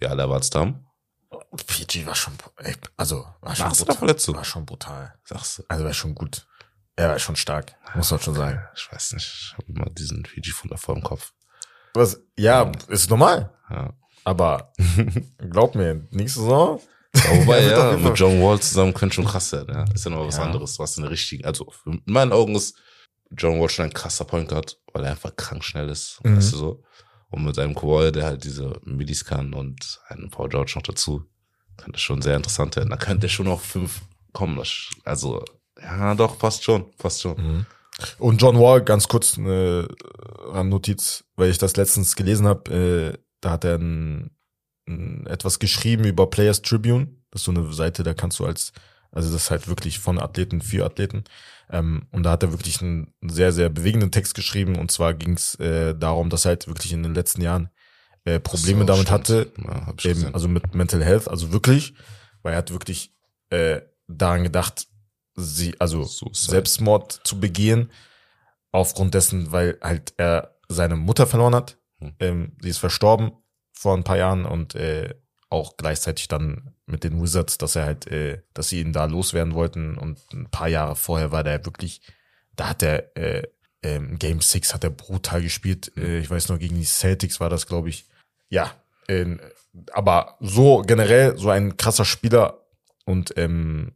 Ja, alle erwartet haben. PG war schon, ey, also, war schon Nach seiner brutal. Verletzung. War schon brutal. Sagst du. Also, war schon gut. Er war schon stark, muss man schon sagen. Ich weiß nicht, ich habe immer diesen Fiji-Funder vor dem Kopf. Was, ja, ist normal. Ja. Aber, <laughs> glaub mir, nächste Saison, wobei, <laughs> ja, mit John Wall zusammen könnte schon krass sein, ja. Ist ja nochmal was anderes, was eine richtige, also in meinen Augen ist John Wall schon ein krasser Point Guard, weil er einfach krank schnell ist, Mhm. weißt du so. Und mit seinem Kawhi, der halt diese Midis kann und einen Paul George noch dazu, könnte schon sehr interessant werden. Da könnte er schon auf fünf kommen. Also, ja, doch, passt schon, passt schon. Mhm. Und John Wall, ganz kurz eine Randnotiz, weil ich das letztens gelesen habe, äh, da hat er ein, ein, etwas geschrieben über Players Tribune. Das ist so eine Seite, da kannst du als, also das ist halt wirklich von Athleten für Athleten. Ähm, und da hat er wirklich einen sehr, sehr bewegenden Text geschrieben. Und zwar ging es äh, darum, dass er halt wirklich in den letzten Jahren äh, Probleme So, damit stimmt. hatte, Ja, eben, also mit Mental Health, also wirklich, weil er hat wirklich äh, daran gedacht, sie, also Suicide. Selbstmord zu begehen, aufgrund dessen, weil halt er seine Mutter verloren hat. Hm. Ähm, sie ist verstorben vor ein paar Jahren und äh, auch gleichzeitig dann mit den Wizards, dass er halt, äh, dass sie ihn da loswerden wollten und ein paar Jahre vorher war der wirklich, da hat er äh, ähm, Game 6 hat er brutal gespielt. Äh, ich weiß noch, gegen die Celtics war das, glaube ich. Ja, ähm, aber so generell so ein krasser Spieler und ähm,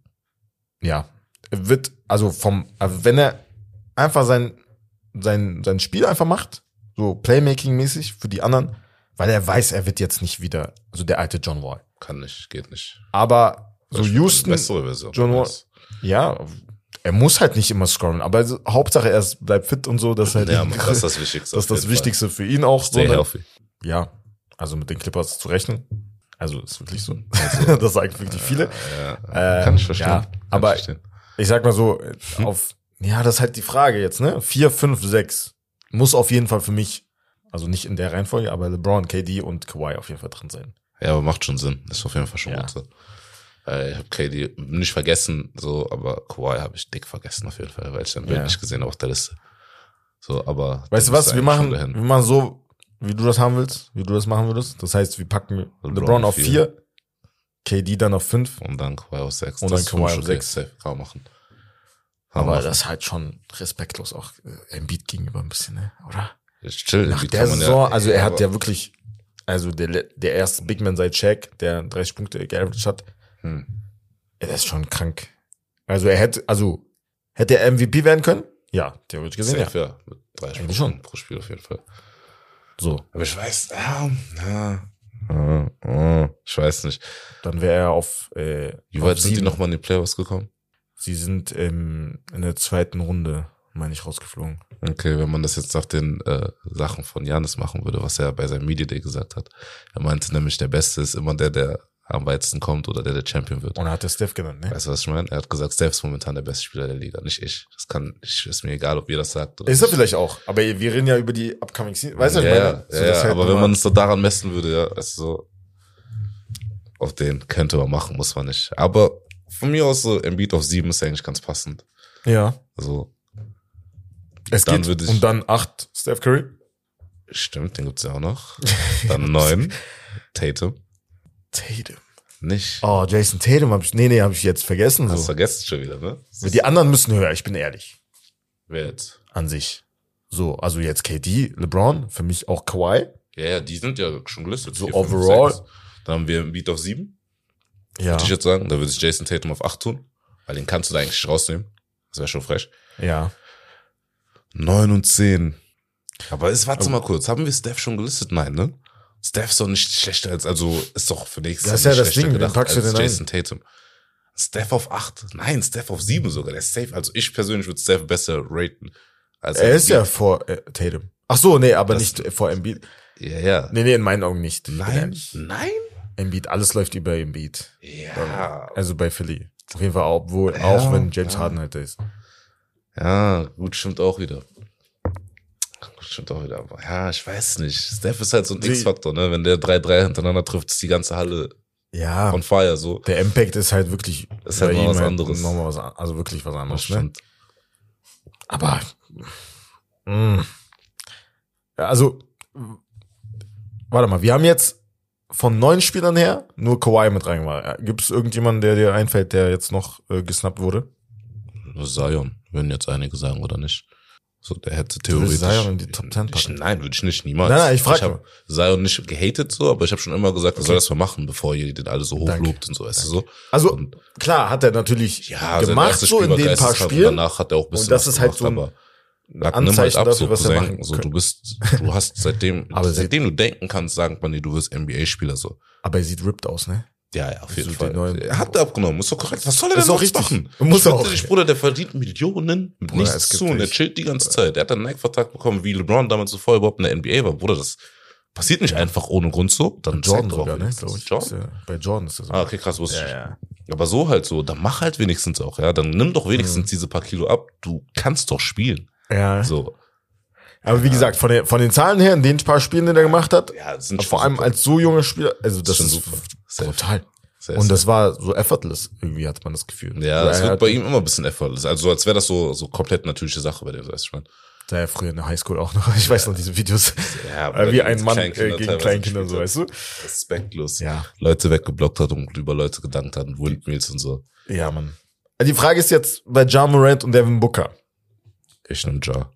ja, wird, also vom, also wenn er einfach sein, sein, sein Spiel einfach macht, so Playmaking-mäßig für die anderen, weil er weiß, er wird jetzt nicht wieder, also der alte John Wall. Kann nicht, geht nicht. Aber so ist Houston, Bessere Version. John Wall, ja, er muss halt nicht immer scoren, aber also, Hauptsache er bleibt fit und so, dass halt Ja, <laughs> Mann, das ist das Wichtigste. das ist das Wichtigste für ihn auch. Fall. Stay so, ne? healthy. Ja, also mit den Clippers zu rechnen. Also ist wirklich so. <laughs> das sagen wirklich viele. Ja, Ähm, kann ich verstehen. ja, Kann ich aber- verstehen. Ich sag mal so, äh, auf, ja, das ist halt die Frage jetzt, ne? Vier, fünf, sechs. Muss auf jeden Fall für mich, also nicht in der Reihenfolge, aber LeBron, KD und Kawhi auf jeden Fall drin sein. Ja, aber macht schon Sinn. Ist auf jeden Fall schon Ja. gut so. Äh, Ich habe KD nicht vergessen, so, aber Kawhi habe ich dick vergessen auf jeden Fall, weil ich dann Ja. nicht gesehen habe auf der Liste. So, aber. Weißt du was? Wir machen, wir machen so, wie du das haben willst, wie du das machen würdest. Das heißt, wir packen LeBron LeBron auf vier. vier, KD dann auf fünf. Und dann Kawhi auf sechs. Und Das dann Kawhi auf okay. sechs. Safe. Kann man machen. Kann Aber machen. das ist halt schon respektlos auch äh, Embiid gegenüber ein bisschen, ne? Oder? ist chill. Nach der kann man Saison, also er hat ja wirklich, also der, der erste Big Man seit Shaq, der 30 Punkte geaveraged hat, Hm. er ist schon krank. Also er hätte, also hätte er MVP werden können? Ja, theoretisch gesehen, ja. Safe, ja. Mit 30 Eigentlich Punkten schon. pro Spiel auf jeden Fall. So, Aber ich weiß, ja, ja, ja, ja, ich weiß nicht. dann wäre er auf, äh, Wie weit sind die nochmal in die Playoffs gekommen? Sie sind ähm, in der zweiten Runde, meine ich, rausgeflogen. Okay, wenn man das jetzt nach den äh, Sachen von Janis machen würde, was er bei seinem Media Day gesagt hat. Er meinte nämlich, der Beste ist immer der, der am weitesten kommt oder der der Champion wird. Und er hat der Steph genannt, ne? Weißt du, was ich meine? Er hat gesagt, Steph ist momentan der beste Spieler der Liga, nicht ich. Das kann, ich, ist mir egal, ob ihr das sagt oder Ist er vielleicht auch, aber wir reden ja über die upcoming Season. Weißt du, was ja, ich meine? So, ja, halt aber wenn man es so daran messen würde, ja, weißt du, so, auf den könnte man machen, muss man nicht. Aber von mir aus so, Embiid auf sieben ist eigentlich ganz passend. Ja. Also, Es Dann geht, ich- und dann acht Steph Curry. stimmt, den gibt's ja auch noch. Dann neun, <laughs> Tatum. Tatum. Nicht. Oh, Jason Tatum hab ich, nee, nee, hab ich jetzt vergessen. Hast So. vergessen schon wieder, ne? Die anderen müssen höher, ich bin ehrlich. Wer jetzt? An sich. So, also jetzt KD, LeBron, für mich auch Kawhi. Ja, ja, die sind ja schon gelistet. So Vier, fünf, overall? sechs. Dann haben wir Embiid auf sieben, Ja. würde ich jetzt sagen. Da würde ich Jason Tatum auf acht tun. Weil den kannst du da eigentlich rausnehmen. Das wäre schon frech. Ja. Neun und zehn. Aber es, warte Oh. mal kurz. Haben wir Steph schon gelistet? Nein, ne? Steph ist doch nicht schlechter als, also, ist doch für nächstes Das ist ja das schlechter Ding, gedacht packst du als denn ein? Jason Tatum. Steph auf acht. Nein, Steph auf sieben sogar. Der ist safe. Also ich persönlich würde Steph besser raten Also Er ist ja vor äh, Tatum. Ach so, nee, aber Das- nicht vor Embiid. Ja, ja. Nee, nee, in meinen Augen nicht. Nein, nein. Embiid, alles läuft über Embiid. Ja, Also bei Philly. Auf jeden Fall, obwohl, Ja, auch wenn James ja. Harden halt da ist. ja, gut, stimmt auch wieder. Stimmt auch wieder. Aber ja, ich weiß nicht. Steph ist halt so ein X-Faktor, ne? Wenn der 3-3 hintereinander trifft, ist die ganze Halle Ja, on fire, so. der Impact ist halt wirklich ist halt ihm was anderes. Noch mal was, also wirklich was anderes, ne? Aber, mh. Ja, also, warte mal, wir haben jetzt von neun Spielern her nur Kawhi mit reingemacht. Gibt es irgendjemanden, der dir einfällt, der jetzt noch äh, gesnappt wurde? Zion, würden jetzt einige sagen, oder nicht? So, der hätte theoretisch. Zion in die Top 10 ich, packen? nein, würde ich nicht, niemals. Nein, nein, ich frag Ich habe Zion nicht gehatet so, aber ich habe schon immer gesagt, er soll das mal machen, bevor ihr den alle so hochlobt und so, weißt du so. Also, Und klar, hat er natürlich ja, gemacht, so in den paar Spielen. Danach hat er auch ein bisschen Und das was ist halt gemacht, so ein nimm halt Anzeichen ab, dafür, so, was Cousin, machen so, du bist, du hast seitdem, <laughs> Aber seitdem du denken kannst, sagt man dir, du wirst NBA-Spieler, so. Aber er sieht ripped aus, ne? Ja, ja, auf jeden So Fall. er hat abgenommen, ist doch korrekt. Was soll er denn noch richtig. machen? Muss er auch. Dich, Bruder, der verdient Millionen mit Bruder, nichts zu und er chillt die ganze Zeit. Er hat einen Nike-Vertrag bekommen, wie LeBron damals zuvor überhaupt in der NBA war. Bruder, das passiert nicht einfach ohne Grund so. Dann Jordan sogar, ne? wenigstens. Glaube ich. Jordan? Ja- Bei Jordan ist das so. Ah, okay, krass, wusste ich. ja, ja. Aber so halt so, dann mach halt wenigstens auch, ja. Dann nimm doch wenigstens Mhm. diese paar Kilo ab. Du kannst doch spielen. ja. So. Aber wie gesagt, von den, von den Zahlen her, in den paar Spielen, die er gemacht hat, Ja, das sind vor allem super. als so junger Spieler, also das schon ist. Safe. brutal. Sehr, Und sehr. das war so effortless, irgendwie hat man das Gefühl. ja, es er wird bei ihm immer ein bisschen effortless. Also so, als wäre das so, so komplett natürliche Sache bei dem, weißt du schon. Da er früher in der Highschool auch noch, <laughs> ich weiß noch diese Videos, Ja, äh, wie ein Mann äh, gegen Kleinkinder, so, weißt du? Respektlos. Ja. Leute weggeblockt hat und über Leute gedankt hat, Windmills und so. Ja, Mann. Die Frage ist jetzt bei Ja Morant und Devin Booker. Ich nehm Ja.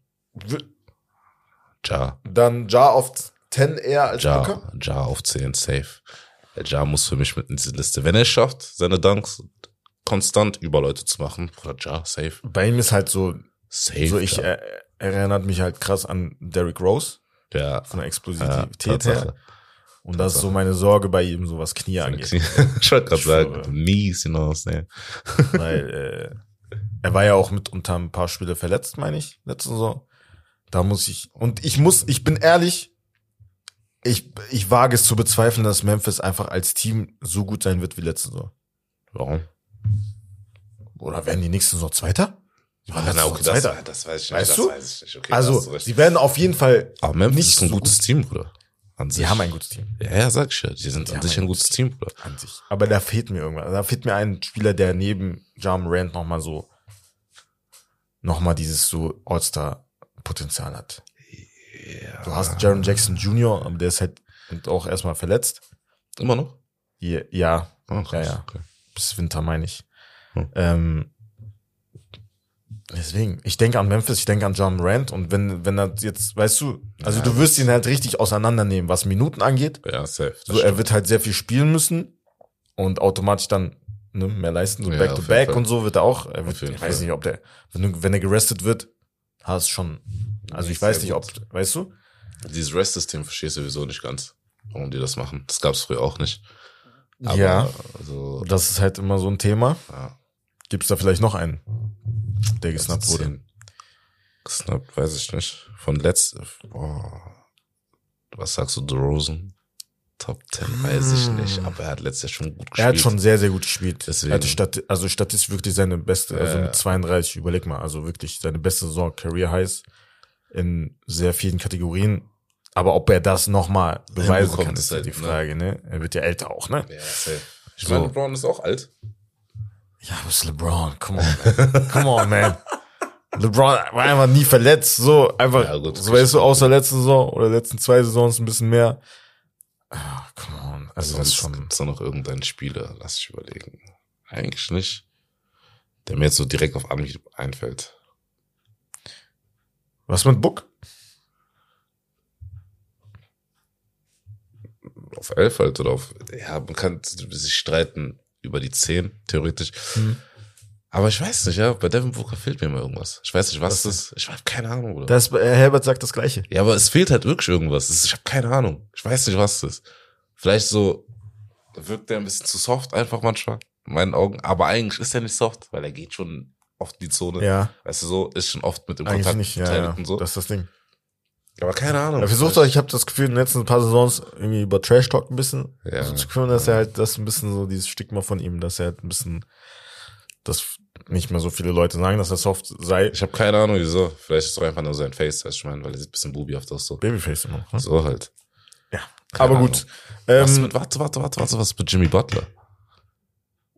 Ja. Dann Ja auf 10 eher als Ja. Booker? Ja auf 10, safe. Der Ja muss für mich mit in diese Liste. Wenn er es schafft, seine Dunks konstant über Leute zu machen, Bruder, Ja, safe. Bei ihm ist halt so, Safe. so ich ja. äh, erinnert mich halt krass an Derrick Rose ja. von der ja, Explosivität Tatsache. her. Und das ist so meine Sorge bei ihm, so was Knie angeht. <laughs> ich wollte gerade sagen, mies hinaus, ne. Weil äh, er war ja auch mit unter ein paar Spiele verletzt, meine ich, letzte Saison. Da muss ich, und ich muss, ich bin ehrlich, ich, ich wage es zu bezweifeln, dass Memphis einfach als Team so gut sein wird wie letzte Saison. Warum? Oder werden die nächste Saison Zweiter? Die waren Ah, na, Saison okay, das, Zweiter. das weiß ich nicht. Weißt das du? nicht. Okay, also, sie werden auf jeden Fall, Aber Memphis nicht ist ein so gutes Team, Bruder. An sich. sie haben ein gutes Team Ja, ja, sag ich ja. Die sind Die an sich ein gutes Team, Bruder. an sich. Aber da fehlt mir irgendwas. Da fehlt mir ein Spieler, der neben Jam Rand nochmal so, nochmal dieses so All-Star-Potenzial hat. Ja. Du hast Jaron Jackson Jr., aber der ist halt auch erstmal verletzt. Immer noch? Ja, ja Oh. Ja, ja. Okay. bis Winter meine ich. Hm. Ähm, deswegen, ich denke an Memphis, ich denke an John Rand und wenn, wenn er jetzt, weißt du, also Ja, du wirst ihn halt richtig auseinandernehmen, was Minuten angeht. Ja, safe. So, er wird halt sehr viel spielen müssen und automatisch dann ne, mehr leisten, so Ja, back und so wird er auch. Er wird, ich weiß nicht, ob der, wenn, wenn er gerestet wird, hast schon. Also ich weiß nicht, ob, weißt du? Dieses Rest-System verstehe ich sowieso nicht ganz, warum die das machen. Das gab es früher auch nicht. Aber, ja, Also, das ist halt immer so ein Thema. ja. Gibt es da vielleicht noch einen, der gesnappt wurde? Gesnappt, weiß ich nicht. Von letzt, boah. Was sagst du, DeRozan? Top 10, weiß ich nicht. Aber er hat letztes Jahr schon gut gespielt. Er hat schon sehr, sehr gut gespielt. Deswegen. Er hatte Stat also statistisch wirklich seine beste, also mit 32, überleg mal, also wirklich seine beste Saison, Career Highs in sehr vielen Kategorien. Aber ob er das nochmal beweisen kann, ist ja halt, die ne? Frage, ne? Er wird ja älter auch, ne? Ja, safe. Ich So. meine, LeBron ist auch alt. Ja, aber ist LeBron, come on, man. come on, man. LeBron war einfach nie verletzt, so einfach, Ja, gut, so weißt du, außer letzte Saison oder letzten zwei Saisons ein bisschen mehr. Ah, come on, also das ist schon, gibt's da noch irgendeinen Spieler, lass ich überlegen. Eigentlich nicht. Der mir jetzt so direkt auf Anhieb einfällt. was mit Book? Auf elf halt oder auf, ja, man kann sich streiten über die zehn, theoretisch. Hm. Aber ich weiß nicht, ja, bei Devin Booker fehlt mir immer irgendwas. Ich weiß nicht, was Was das ist. Ich habe keine Ahnung, oder? Das, äh, Herbert sagt das Gleiche. ja, aber es fehlt halt wirklich irgendwas. Das ist, ich habe keine Ahnung. Ich weiß nicht, was das ist. Vielleicht so, wirkt er ein bisschen zu soft einfach manchmal, in meinen Augen. Aber eigentlich ist er nicht soft, weil er geht schon oft die Zone. Ja, Weißt du, so ist schon oft mit dem eigentlich Kontakt nicht. Ja, ja. und so. Das ist das Ding. aber keine Ahnung. Er versucht auch, ich habe das Gefühl, in den letzten paar Saisons irgendwie über Trash Talk ein bisschen Ja. so zu kümmern, dass er halt das ein bisschen so dieses Stigma von ihm, dass er halt ein bisschen, dass nicht mehr so viele Leute sagen, dass er soft sei. Ich habe keine Ahnung, wieso. Vielleicht ist es doch einfach nur sein Face, weißt du, ich meine, weil er sieht ein bisschen bubihaft aus so. Babyface immer. Ne? So halt. Ja. Keine Aber Ahnung. gut. Was Ähm, mit, warte, warte, warte, warte, was ist mit Jimmy Butler?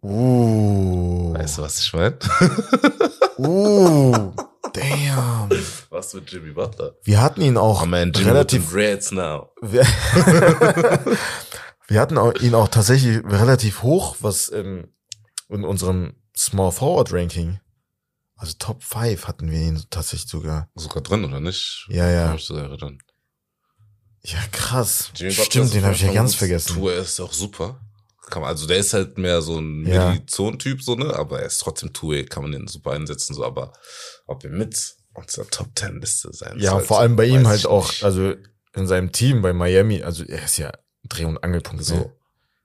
uh, Weißt du, was ich meine? <laughs> uh, damn. Was mit Jimmy Butler? Wir hatten ihn auch Oh man, Jimmy relativ, Reds now. wir, <laughs> wir hatten auch, ihn auch tatsächlich relativ hoch, was ähm, in unserem Small Forward Ranking, also Top 5 hatten wir ihn tatsächlich sogar. Sogar drin, oder nicht? Ja, ja. Ich. Ja, krass. Jimmy Stimmt, den habe ich ja ganz vergessen. Tour ist auch super. Kann man, also der ist halt mehr so ein Ja. Milizon-Typ, so, ne? Aber er ist trotzdem Tour, kann man den super einsetzen, so. Aber ob er mit unserer Top 10 Liste sein Ja, sollte, vor allem bei ihm halt auch, nicht. also in seinem Team bei Miami, also er ist ja Dreh- und Angelpunkt. so. Ne?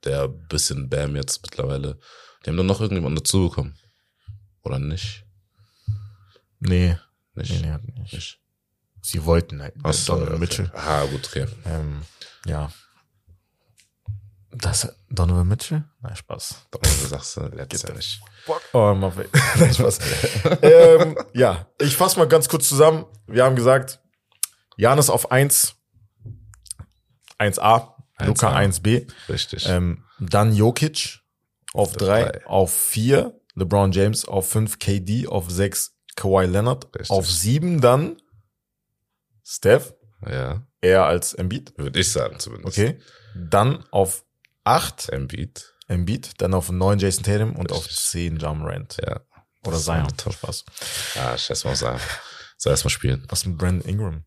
Der bisschen Bam jetzt mittlerweile. Die haben dann noch irgendjemanden dazu bekommen. Oder nicht? Nee, Nicht. nee, nee, hat nicht. nicht. Sie wollten halt Ach so, Donovan okay. Mitchell. Aha, gut, okay. Ähm, ja. Das Donovan Mitchell? Nein, Spaß. Du sagst du letztes Jahr nicht. Oh, mach <laughs> weg. Nein, Spaß. <laughs> ähm, ja, ich fasse mal ganz kurz zusammen. Wir haben gesagt, Janis auf 1, 1a, Luca 1A. 1b, Richtig. ähm, dann Jokic auf Auf 3, drei. auf 4, LeBron James auf 5, KD auf 6, Kawhi Leonard, Richtig. auf 7 dann Steph, ja, er als Embiid, würde ich sagen zumindest. okay. Dann auf 8 Embiid. Embiid, dann auf 9 Jason Tatum und auf. 10 Jam Rand. Ja. Oder Zion. Top. Spaß. Ah, scheiß mal sagen. Soll erst mal spielen. Was mit Brandon Ingram?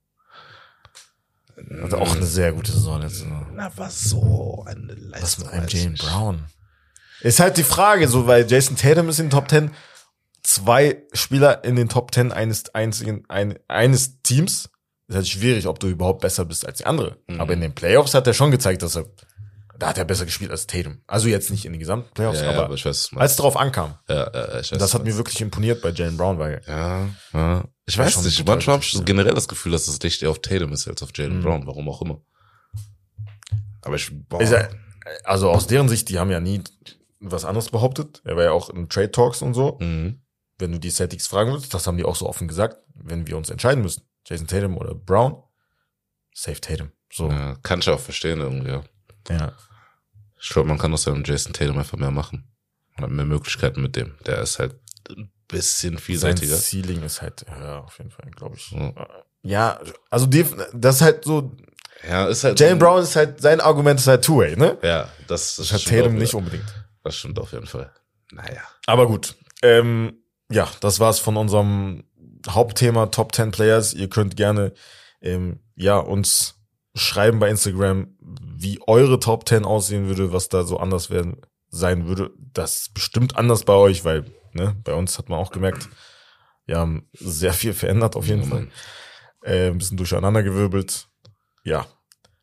Hatte auch eine sehr gute Saison letzte Saison. Na, was so eine Leistung. Was mit einem nicht. Brown? Ist halt die Frage, so, weil Jason Tatum ist in den Top 10. Zwei Spieler in den Top 10 eines einzigen, ein, eines Teams. Ist halt schwierig, ob du überhaupt besser bist als die andere. Mhm. Aber in den Playoffs hat er schon gezeigt, dass er, da hat er besser gespielt als Tatum. Also jetzt nicht in den gesamten Playoffs, Ja, aber, aber ich weiß, als es darauf ankam. Ja, ja, ich weiß. Das hat mir wirklich imponiert bei Jalen Brown, weil Ja, ja. Ich weiß nicht. Manchmal habe ich generell das Gefühl, dass es Licht eher auf Tatum ist als auf Jalen Mhm. Brown. Warum auch immer. Aber ich, boah, also aus deren Sicht, die haben ja nie was anderes behauptet. Er war ja auch in Trade Talks und so. mhm. Wenn du die Celtics fragen würdest, das haben die auch so offen gesagt, wenn wir uns entscheiden müssen, Jason Tatum oder Brown, save Tatum. So, ja, kann ich auch verstehen irgendwie. Ja. ja. Ich glaube, man kann aus seinem Jason Tatum einfach mehr machen. Man hat mehr Möglichkeiten mit dem. Der ist halt ein bisschen Sein vielseitiger. Ceiling ist halt, ja, auf jeden Fall, glaube ich. Ja. Ja, also die, das ist halt so, Ja, ist halt. Jalen Brown ist halt, sein Argument ist halt Two-Way, ne? Ja, das, Das hat stimmt Tatum nicht unbedingt. Das stimmt auf jeden Fall. Naja. Aber gut. Ähm, ja, das war's von unserem Hauptthema Top 10 Players. Ihr könnt gerne ähm, ja uns schreiben bei Instagram, wie eure Top 10 aussehen würde, was da so anders werden sein würde. Das ist bestimmt anders bei euch, weil ne, bei uns hat man auch gemerkt, wir haben sehr viel verändert auf jeden Ja, Fall. Äh, ein bisschen durcheinandergewirbelt. Ja.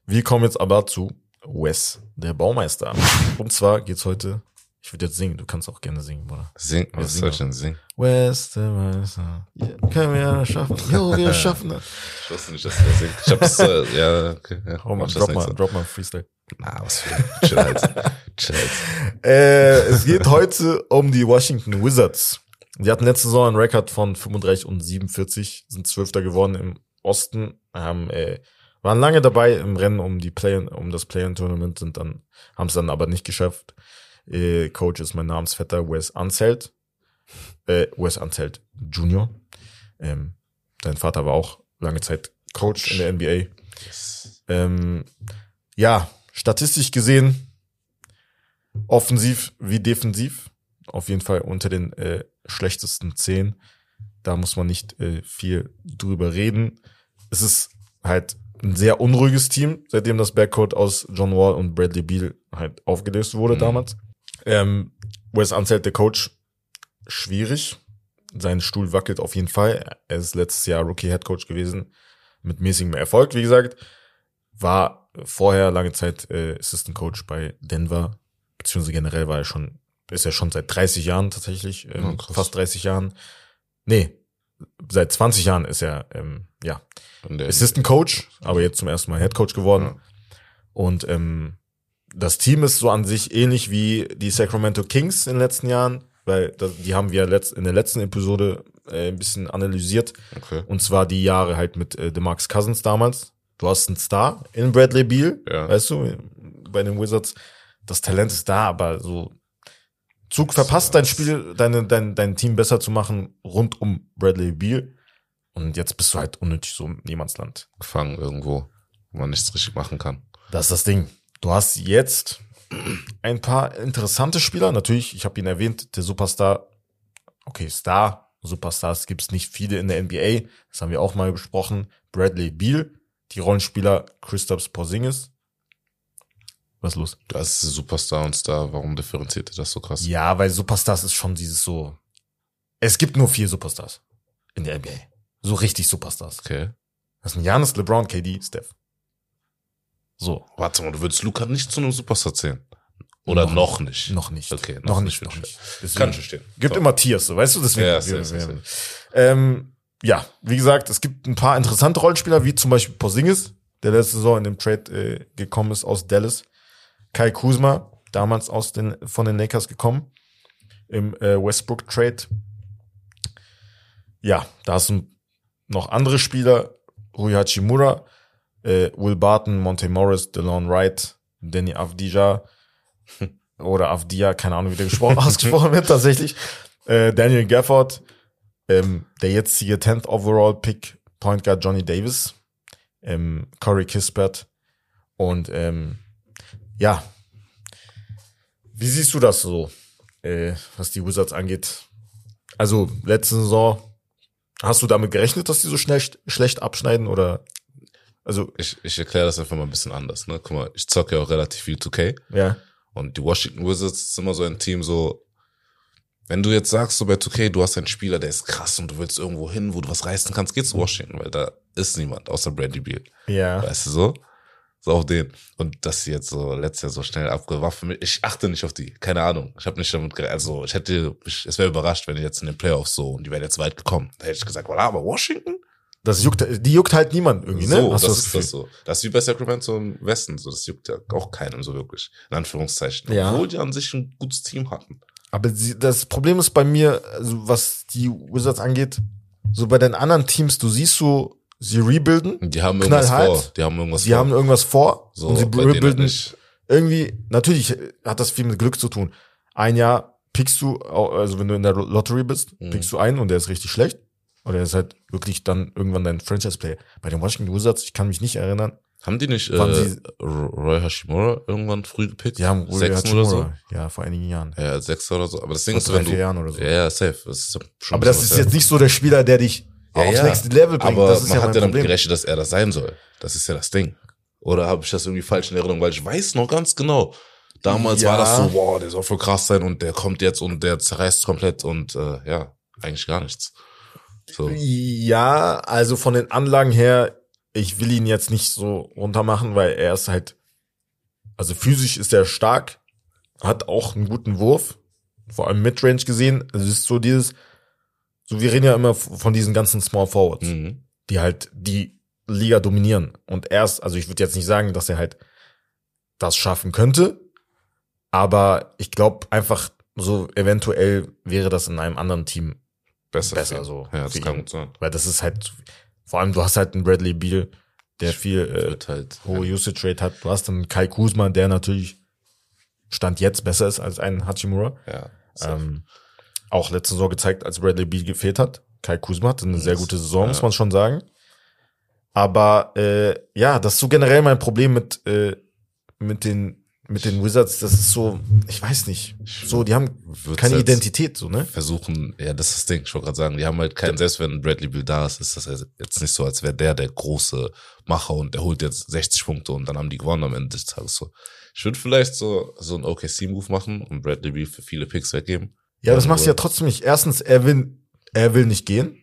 Wir kommen jetzt aber zu Wes, der Baumeister. Und zwar geht's heute, ich würde jetzt singen, du kannst auch gerne singen, oder? Sing, was sing soll ich denn singen? West, Meister. Ja, können wir ja schaffen. <laughs> Jo, wir schaffen das. Ich wusste nicht, dass der singt. Ich hab das, äh, ja, okay. Ja, Oh man, das drop mal, nächste. drop mal Freestyle. Na, was für Chill halt. Chill halt. <laughs> Äh, es geht heute um die Washington Wizards. Die hatten letzte Saison einen Rekord von 35 und 47, sind Zwölfter geworden im Osten, haben, äh, waren lange dabei im Rennen um die Play um das Play-in-Tournament, sind dann, haben es dann aber nicht geschafft. Äh, Coach ist mein Namensvetter Wes Anzelt, äh, Wes Anzelt Jr. Ähm, sein Vater war auch lange Zeit Coach in der NBA. Ähm, ja, statistisch gesehen, offensiv wie defensiv, auf jeden Fall unter den äh, schlechtesten zehn. Da muss man nicht äh, viel drüber reden. Es ist halt ein sehr unruhiges Team, seitdem das Backcourt aus John Wall und Bradley Beal halt aufgelöst wurde Mhm. damals. Ähm, Wes Unseld, der Coach, schwierig. Sein Stuhl wackelt auf jeden Fall. Er ist letztes Jahr Rookie Head Coach gewesen, mit mäßigem Erfolg, wie gesagt. War vorher lange Zeit äh, Assistant Coach bei Denver, beziehungsweise generell war er schon, ist er schon seit 30 Jahren tatsächlich, ähm, krass. fast 30 Jahren Nee, seit 20 Jahren ist er, ähm, ja, Assistant Coach, aber jetzt zum ersten Mal Head Coach geworden. Ja. Und ähm, das Team ist so an sich ähnlich wie die Sacramento Kings in den letzten Jahren, weil das, die haben wir in der letzten Episode äh, ein bisschen analysiert. Okay. Und zwar die Jahre halt mit äh, DeMarcus Cousins damals. Du hast einen Star in Bradley Beal, Ja. weißt du, bei den Wizards. Das Talent ist da, aber so Zug verpasst dein Spiel, deine, dein, dein Team besser zu machen rund um Bradley Beal. Und jetzt bist du halt unnötig so im Niemandsland. Gefangen irgendwo, wo man nichts richtig machen kann. Das ist das Ding. Du hast jetzt ein paar interessante Spieler. Natürlich, ich habe ihn erwähnt, der Superstar. Okay, Star, Superstars gibt's nicht viele in der NBA. Das haben wir auch mal besprochen. Bradley Beal, die Rollenspieler Christoph Porzingis. Was ist los? Du hast Superstar und Star, warum differenziert ihr das so krass? Ja, weil Superstars ist schon dieses so. Es gibt nur vier Superstars in der NBA. So richtig Superstars. Okay. Das sind Giannis, LeBron, KD, Steph. So. Warte mal, du würdest Luca nicht zu einem Superstar zählen? Oder Noch noch, nicht? Noch nicht. Okay, noch, noch nicht, nicht, noch nicht. Deswegen- Kann ich verstehen. Gibt So. immer Tiers, so, weißt du? Deswegen. Ja, safe, wir, safe. ähm, ja, wie gesagt, es gibt ein paar interessante Rollenspieler, wie zum Beispiel Porzingis, der letzte Saison in dem Trade äh, gekommen ist aus Dallas. Kai Kuzma, damals aus den, von den Lakers gekommen, im äh, Westbrook-Trade. Ja, da hast du noch andere Spieler, Rui Hachimura, äh, Will Barton, Monte Morris, DeLon Wright, Danny Avdija <laughs> oder Avdia, keine Ahnung, wie der gesprochen, <laughs> ausgesprochen wird tatsächlich. Äh, Daniel Gafford, ähm, der jetzige 10th Overall Pick, Point Guard Johnny Davis, ähm, Corey Kispert und ähm, ja, wie siehst du das so, äh, was die Wizards angeht? Also letzte Saison, hast du damit gerechnet, dass die so schnell schlecht abschneiden oder also Ich, ich erkläre das einfach mal ein bisschen anders. Ne? Guck mal, ich zocke ja auch relativ viel 2K. ja, Und die Washington Wizards ist immer so ein Team, so, wenn du jetzt sagst, so bei 2K, du hast einen Spieler, der ist krass und du willst irgendwo hin, wo du was reißen kannst, geh zu Washington, weil da ist niemand, außer Bradley Beal. ja, Weißt du so? So auf den. Und dass sie jetzt so letztes Jahr so schnell abgewaffen, ich achte nicht auf die. Keine Ahnung. Ich habe nicht damit gerechnet. Also, ich hätte, ich, es wäre überrascht, wenn die jetzt in den Playoffs so und die wären jetzt weit gekommen. Da hätte ich gesagt, voilà, aber Washington? Das juckt, die juckt halt niemand irgendwie, ne? So, Hast das du ist das so. Das ist wie bei Sacramento im Westen. So, das juckt ja auch keinem so wirklich. In Anführungszeichen. Ja. Obwohl die an sich ein gutes Team hatten. Aber sie, das Problem ist bei mir, also was die Wizards angeht, so bei den anderen Teams, du siehst so, sie rebuilden, Die haben irgendwas vor. Die haben irgendwas sie vor. haben irgendwas vor so, und sie rebuilden nicht. irgendwie, natürlich hat das viel mit Glück zu tun. Ein Jahr pickst du, also wenn du in der Lottery bist, Mhm. pickst du einen und der ist richtig schlecht. Oder er ist halt wirklich dann irgendwann dein Franchise-Player. Bei den Washington Wizards, ich kann mich nicht erinnern, Haben die nicht äh, sie- Roy Hashimura irgendwann früh gepickt? die haben Rui Sechsten oder so? Ja, vor einigen Jahren. Ja, sechs oder so. Aber das Ding ist, wenn du. Jahren oder so. Ja, ja, safe. Das ist schon Aber das ist jetzt nicht so der Spieler, der dich Ja, aufs ja. nächste Level bringt. Aber das ist man ja hat ja damit gerechnet, dass er das sein soll. Das ist ja das Ding. Oder habe ich das irgendwie falsch in Erinnerung? Weil ich weiß noch ganz genau. Damals Ja. war das so, wow, der soll voll krass sein und der kommt jetzt und der zerreißt komplett und äh, ja, eigentlich gar nichts. So. Ja, also von den Anlagen her, ich will ihn jetzt nicht so runtermachen, weil er ist halt, also physisch ist er stark, hat auch einen guten Wurf, vor allem Midrange gesehen. Es ist so dieses, so wir reden ja immer von diesen ganzen Small Forwards, Mhm. die halt die Liga dominieren. Und erst, also ich würde jetzt nicht sagen, dass er halt das schaffen könnte, aber ich glaube einfach so eventuell wäre das in einem anderen Team Besser. Besser so Ja, das kann ihn. gut sein. weil das ist halt, vor allem du hast halt einen Bradley Beal, der viel äh, halt. hohe Usage Rate hat. Du hast dann Kai Kuzma, der natürlich Stand jetzt besser ist als ein Hachimura. Ja. Ähm, auch letzte Saison gezeigt, als Bradley Beal gefehlt hat. Kai Kuzma hatte eine sehr Das- gute Saison, muss ja. man schon sagen. Aber äh, ja, das ist so generell mein Problem mit, äh, mit, den, mit den Wizards. Das ist so, ich weiß nicht. So, die haben keine Identität, so, ne? Versuchen, ja, das ist das Ding. Ich wollte gerade sagen, die haben halt keinen, selbst wenn Bradley Bill da ist, ist das jetzt nicht so, als wäre der der große Macher und der holt jetzt 60 Punkte und dann haben die gewonnen am Ende des Tages so. Ich würde vielleicht so, so einen OKC-Move machen und Bradley Bill für viele Picks weggeben. Ja, das machst du ja trotzdem nicht. Erstens, er will, er will nicht gehen,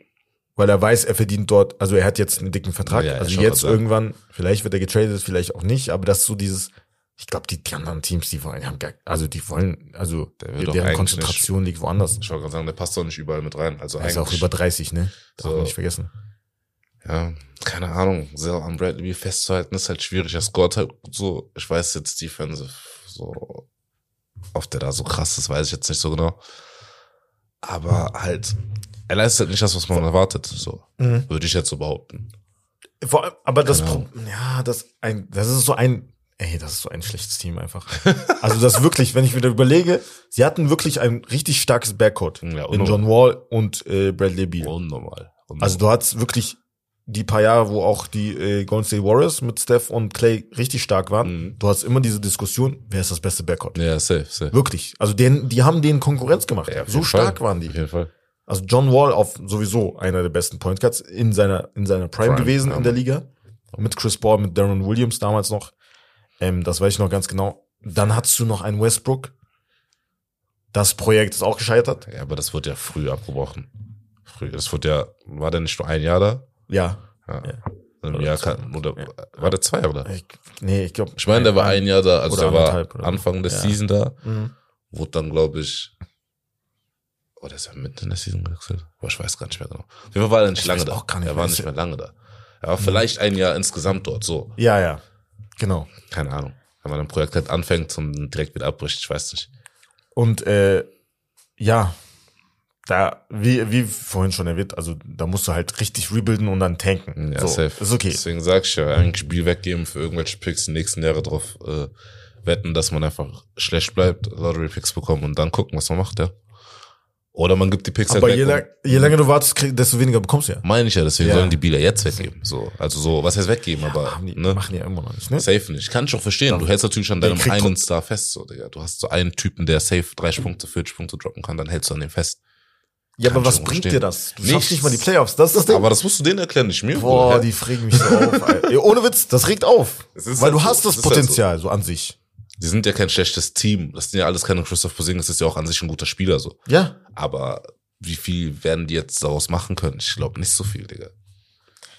weil er weiß, er verdient dort, also er hat jetzt einen dicken Vertrag. Ja, also jetzt irgendwann, vielleicht wird er getradet, vielleicht auch nicht, aber das ist so dieses, Ich glaube, die, die anderen Teams, die wollen, haben gar, also die wollen, also deren Konzentration liegt woanders. Ich wollte gerade sagen, der passt doch nicht überall mit rein. Also Er ist auch über 30, ne? Darf So. man nicht vergessen. ja, keine Ahnung, sehr an Bradley festzuhalten ist halt schwierig. Er scoret halt so, ich weiß jetzt Defensive, so, oft der da so krass ist, weiß ich jetzt nicht so genau. Aber halt, er leistet nicht das, was man erwartet, so. Mhm. Würde ich jetzt so behaupten. Vor allem, aber das, ja, das ein, das ist so ein, ey, das ist so ein schlechtes Team einfach. also das wirklich, wenn ich wieder überlege, sie hatten wirklich ein richtig starkes Backcourt Ja, in. John Wall und äh, Bradley Beal. Unnormal. Unnormal. Also du hattest wirklich die paar Jahre, wo auch die äh, Golden State Warriors mit Steph und Clay richtig stark waren. Mhm. Du hast immer diese Diskussion, wer ist das beste Backcourt? ja, safe, safe. Wirklich. Also den, die haben denen Konkurrenz gemacht. Ja, so stark Fall. waren die. Auf jeden Fall. Also John Wall auf sowieso einer der besten Point Guards in seiner in seiner Prime, Prime, gewesen ja. in der Liga mit Chris Paul, mit Darren Williams damals noch. Ähm, das weiß ich noch ganz genau. Dann hattest du noch einen Westbrook. Das Projekt ist auch gescheitert. Ja, aber das wurde ja früh abgebrochen. Früh. Das wurde ja, war der nicht nur ein Jahr da? Ja. Ja. Ja. Im Oder Jahr kann, oder Ja. war der zwei da? Ich, nee, ich glaube. Ich meine, der war ein Jahr da, also Oder der war oder. Anfang der Ja. Season da, Mhm. wurde dann, glaube ich, oh, der ist ja mitten in der Season gewechselt. Aber ich weiß gar nicht mehr genau. Auf jeden Fall war er nicht Ich lange da. auch gar nicht er war nicht mehr lange da. Er war vielleicht ein Jahr insgesamt dort, so. Ja, ja. Genau. Keine Ahnung. Wenn man ein Projekt halt anfängt und direkt wieder abbricht, ich weiß nicht. Und äh, ja, da, wie, wie vorhin schon erwähnt, also da musst du halt richtig rebuilden und dann tanken. Ja, so, safe. Ist okay. Deswegen sag ich ja, eigentlich Spiel weggeben für irgendwelche Picks die nächsten Jahre drauf äh, wetten, dass man einfach schlecht bleibt, Lottery Picks bekommen und dann gucken, was man macht, ja. Oder man gibt die Picks Aber halt je, lang, je länger du wartest, krieg, desto weniger bekommst du ja. Meine ich ja, deswegen Ja. sollen die Bieler jetzt weggeben. So, also so, was heißt weggeben, aber Haben die, ne? Machen die ja immer noch nicht, ne? Safe nicht. Kann ich auch verstehen. Du hältst natürlich an deinem einen Star fest, so, Digga. Du hast so einen Typen, der safe 30 Punkte, 40 Punkte droppen kann, dann hältst du an dem fest. Ja, aber Kann was schon bringt verstehen. dir das? Du Nichts. schaffst nicht mal die Playoffs. Das ist das Ding. Aber das musst du denen erklären, nicht mir. Boah, die fragen mich so auf. Ey, Ohne Witz, das regt auf. Weil halt du so. hast das Es ist halt Potenzial, so an sich. Die sind ja kein schlechtes Team. Das sind ja alles keine Christoph Porzingis, ist ja auch an sich ein guter Spieler, so. Ja. Aber wie viel werden die jetzt daraus machen können? Ich glaube nicht so viel, Digga.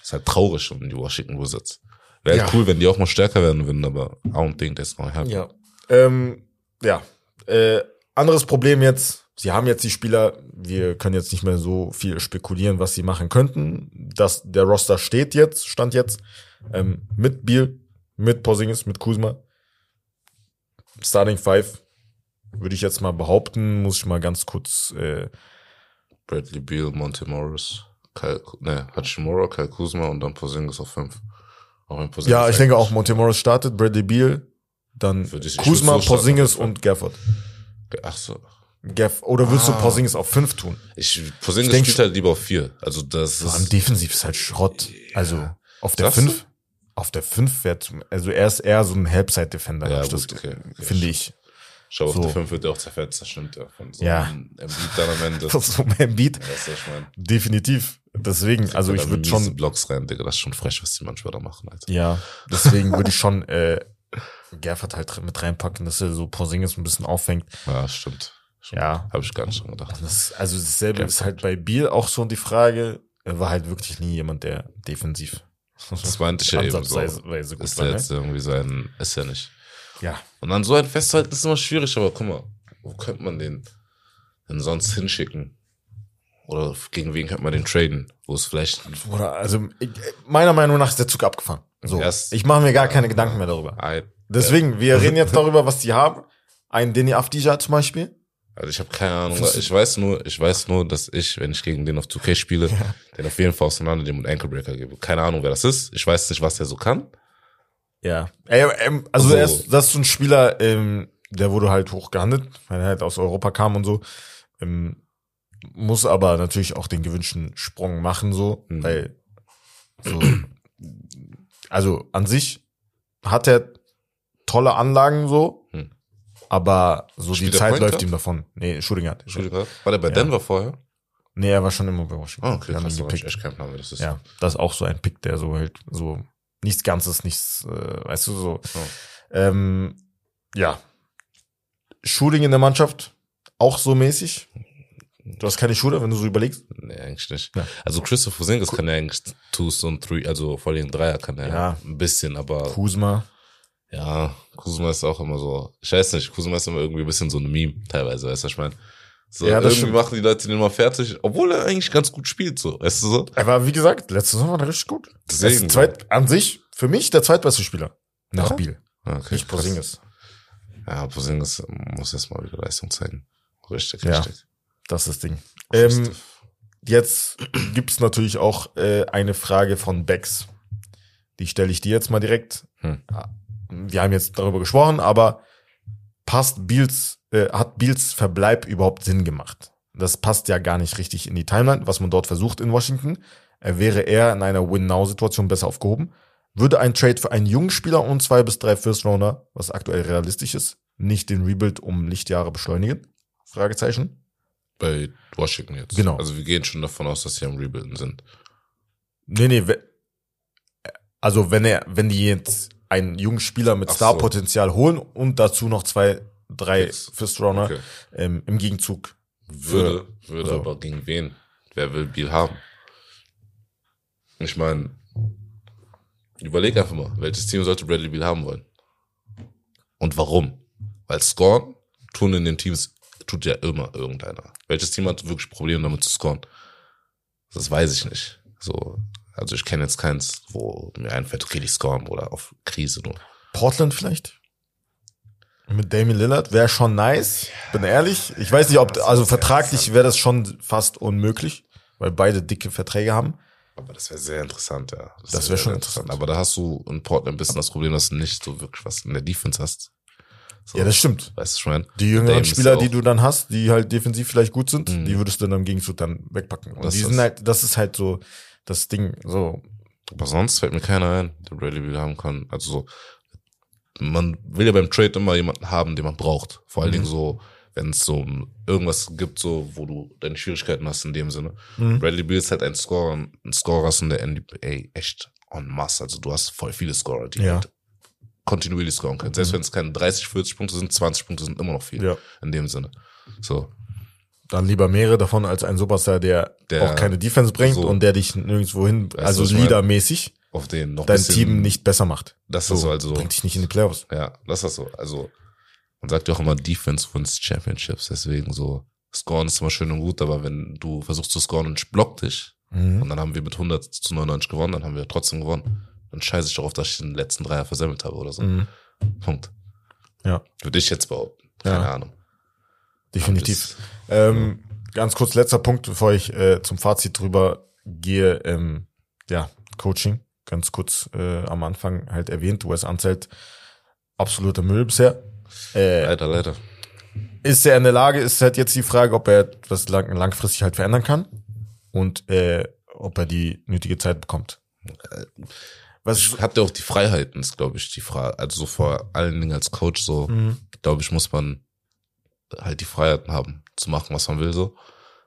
Ist halt traurig um die Washington Wizards. Wäre Ja. halt cool, wenn die auch mal stärker werden würden, aber I don't think that's gonna happen. Ja. Ähm, ja. Äh, anderes Problem jetzt. Sie haben jetzt die Spieler, wir können jetzt nicht mehr so viel spekulieren, was sie machen könnten. Das, der Roster steht jetzt, stand jetzt, ähm, mit Biel, mit Porzingis, mit Kuzma. Starting Five, würde ich jetzt mal behaupten, muss ich mal ganz kurz, äh, Bradley Beal, Monte Morris, Kyle, ne, Hachimura, Kyle Kuzma und dann Porzingis auf fünf. Auch wenn Porzingis ja, ich denke auch, Monte Morris startet, Bradley Beal, dann Kuzma, so starten, Porzingis und Gafford. Ach so. Gaff, oder willst du Ah. Porzingis auf fünf tun? Ich, Porzingis Ich denk spielt halt lieber auf vier. Also das Vor allem ist, defensiv ist halt Schrott. Also auf der du? 5, auf der 5 wird, also er ist eher so ein Halbside-Defender, Ja, ich gut, okay, okay, finde ich. schau, auf so. der fünf wird der auch zerfetzt, das stimmt ja. Von so Ja. einem Embiid dann am Ende. <laughs> Ist so mein Beat. Was ich meine? Definitiv. Deswegen, also ich würde schon, Blocks rein, Digga, das ist schon frech, was die manchmal da machen, Alter. ja, deswegen würde ich schon, äh, Gafford halt mit reinpacken, dass er so Porzingis ein bisschen auffängt. Ja, stimmt. stimmt. Ja. Habe ich gar nicht dran gedacht. Das, also dasselbe Gafford. ist halt bei Biel auch so die Frage. Er war halt wirklich nie jemand, der defensiv Das meinte ich ja eben so. Ist der Ne? jetzt irgendwie sein, ist ja nicht. Ja. Und an so ein Festhalten ist immer schwierig, aber guck mal, wo könnte man den denn sonst hinschicken? Oder gegen wen könnte man den traden? Wo es vielleicht Oder, also, ich, meiner Meinung nach ist der Zug abgefahren. So. Erst- ich mache mir gar keine Gedanken mehr darüber. ein, Deswegen, wir reden jetzt darüber, was die haben. Ein Deni Afdija zum Beispiel. Also ich habe keine Ahnung. Ich weiß nur, ich weiß nur, dass ich, wenn ich gegen den auf 2K spiele, den auf jeden Fall auseinander dem und Ankle-Breaker gebe. Keine Ahnung, wer das ist. Ich weiß nicht, was der so kann. Ja. Ähm, also, So. er ist, das ist so ein Spieler, ähm, der wurde halt hoch gehandelt, weil er halt aus Europa kam und so. Ähm, muss aber natürlich auch den gewünschten Sprung machen, so, Mhm. weil, so, also an sich hat er tolle Anlagen so. Aber so Spielt die Zeit Point läuft Guard? ihm davon. Nee, Shooting Guard. Entschuldigung, War der bei Ja. Denver vorher? Nee, er war schon immer bei Washington. Oh, okay, krass, da ich echt keinen Plan, das ist. Ja, das ist auch so ein Pick, der so halt so nichts Ganzes, nichts, äh, weißt du, so. Oh. Ähm, ja. Shooting in der Mannschaft, auch so mäßig. Du hast keine Shooter, wenn du so überlegst. Nee, eigentlich nicht. Ja. Also Christoph Porzingis kann ja eigentlich Twos und Three, also vor allem Dreier kann er Ja. ein bisschen, aber Kuzma, Ja, Kuzma ist auch immer so, ich weiß nicht, Kuzma ist immer irgendwie ein bisschen so ein Meme teilweise, weißt du, was ich meine? So, Ja, das irgendwie stimmt. machen die Leute den immer fertig, obwohl er eigentlich ganz gut spielt, so, weißt du so? Aber wie gesagt, letzte Saison war er richtig gut. Deswegen, Er ist zweit, an sich, für mich, der zweitbeste Spieler. Nach Ja? Biel. Okay, Nicht. Porzingis. Ja, Porzingis muss jetzt mal wieder Leistung zeigen. Richtig, Ja. richtig. Das ist das Ding. Ähm, jetzt gibt's natürlich auch äh, eine Frage von Bex. Die stelle ich dir jetzt mal direkt. Hm. Wir haben jetzt darüber gesprochen, aber passt Beals, äh, hat Beals Verbleib überhaupt Sinn gemacht? Das passt ja gar nicht richtig in die Timeline, was man dort versucht in Washington. Er wäre eher in einer Win-Now-Situation besser aufgehoben. Würde ein Trade für einen jungen Spieler und zwei bis drei First-Rounder, was aktuell realistisch ist, nicht den Rebuild um Lichtjahre beschleunigen? Fragezeichen. Bei Washington jetzt. Genau. Also wir gehen schon davon aus, dass sie am Rebuilden sind. Nee, nee, also wenn er, wenn die jetzt einen jungen Spieler mit Ach so. Starpotenzial holen und dazu noch zwei, drei. First Runner Okay. ähm, im Gegenzug. Würde, würde also- aber gegen wen? Wer will Biel haben? Ich meine, überleg einfach mal, welches Team sollte Bradley Beal haben wollen? Und warum? Weil scoren tun in den Teams, tut ja immer irgendeiner. Welches Team hat wirklich Probleme damit zu scoren? Das weiß ich nicht. So, also ich kenne jetzt keins, wo mir einfällt, die scoren oder auf Krise nur. Portland vielleicht? Mit Damian Lillard wäre schon nice, bin ehrlich. Ich weiß nicht, ob, also vertraglich wäre das schon fast unmöglich, weil beide dicke Verträge haben. Aber das wäre sehr interessant, ja. Das wär sehr schon sehr interessant. Aber da hast du in Portland ein bisschen das Problem, dass du nicht so wirklich was in der Defense hast. So, Ja, das stimmt. Weißt du, ich mein? Die jüngeren Spieler, die du dann hast, die halt defensiv vielleicht gut sind, Mhm. die würdest du dann im Gegenzug dann wegpacken. Und Das die sind halt, das ist halt so das Ding, so, Aber sonst fällt mir keiner ein, der Bradley Beal haben kann. Also so, man will ja beim Trade immer jemanden haben, den man braucht. Vor allen Mhm. Dingen so, wenn es so irgendwas gibt, so, wo du deine Schwierigkeiten hast in dem Sinne. Mhm. Bradley Beal ist halt ein Scorer, ein Scorer ist in der NBA echt en masse. Also du hast voll viele Scorer, die Ja. halt kontinuierlich scoren können. Selbst Mhm. wenn es keine 30, 40 Punkte sind, 20 Punkte sind immer noch viel. ja. In dem Sinne. So. Dann lieber mehrere davon als ein Superstar, der, Der- auch keine Defense bringt so. und der dich nirgendwo hin, also leadermäßig, Auf den noch dein bisschen, Team nicht besser macht. Das ist so, also. Bringt dich nicht in die Playoffs. Ja, das ist so. Also, man sagt ja auch immer, Defense wins Championships. Deswegen so, scoren ist immer schön und gut, aber wenn du versuchst zu scoren und ich block dich, Mhm. und dann haben wir mit 100 zu 99 gewonnen, dann haben wir trotzdem gewonnen. Dann scheiße ich darauf, dass ich den letzten Dreier versemmelt habe oder so. Mhm. Punkt. Ja. Würde ich jetzt behaupten. Keine Ja. Ahnung. Definitiv. Ähm, ganz kurz letzter Punkt, bevor ich äh, zum Fazit drüber gehe. Ähm, ja, Coaching, ganz kurz äh, am Anfang halt erwähnt. Wes Anzelt, absoluter Müll bisher. Äh, Leider, leider. ist er in der Lage, ist halt jetzt die Frage, ob er das lang, langfristig halt verändern kann und äh, ob er die nötige Zeit bekommt. Was Hat er auch die Freiheiten, ist, glaube ich, die Frage. Also so vor allen Dingen als Coach, so, Mhm. glaube ich, muss man halt die Freiheiten haben, zu machen, was man will, so.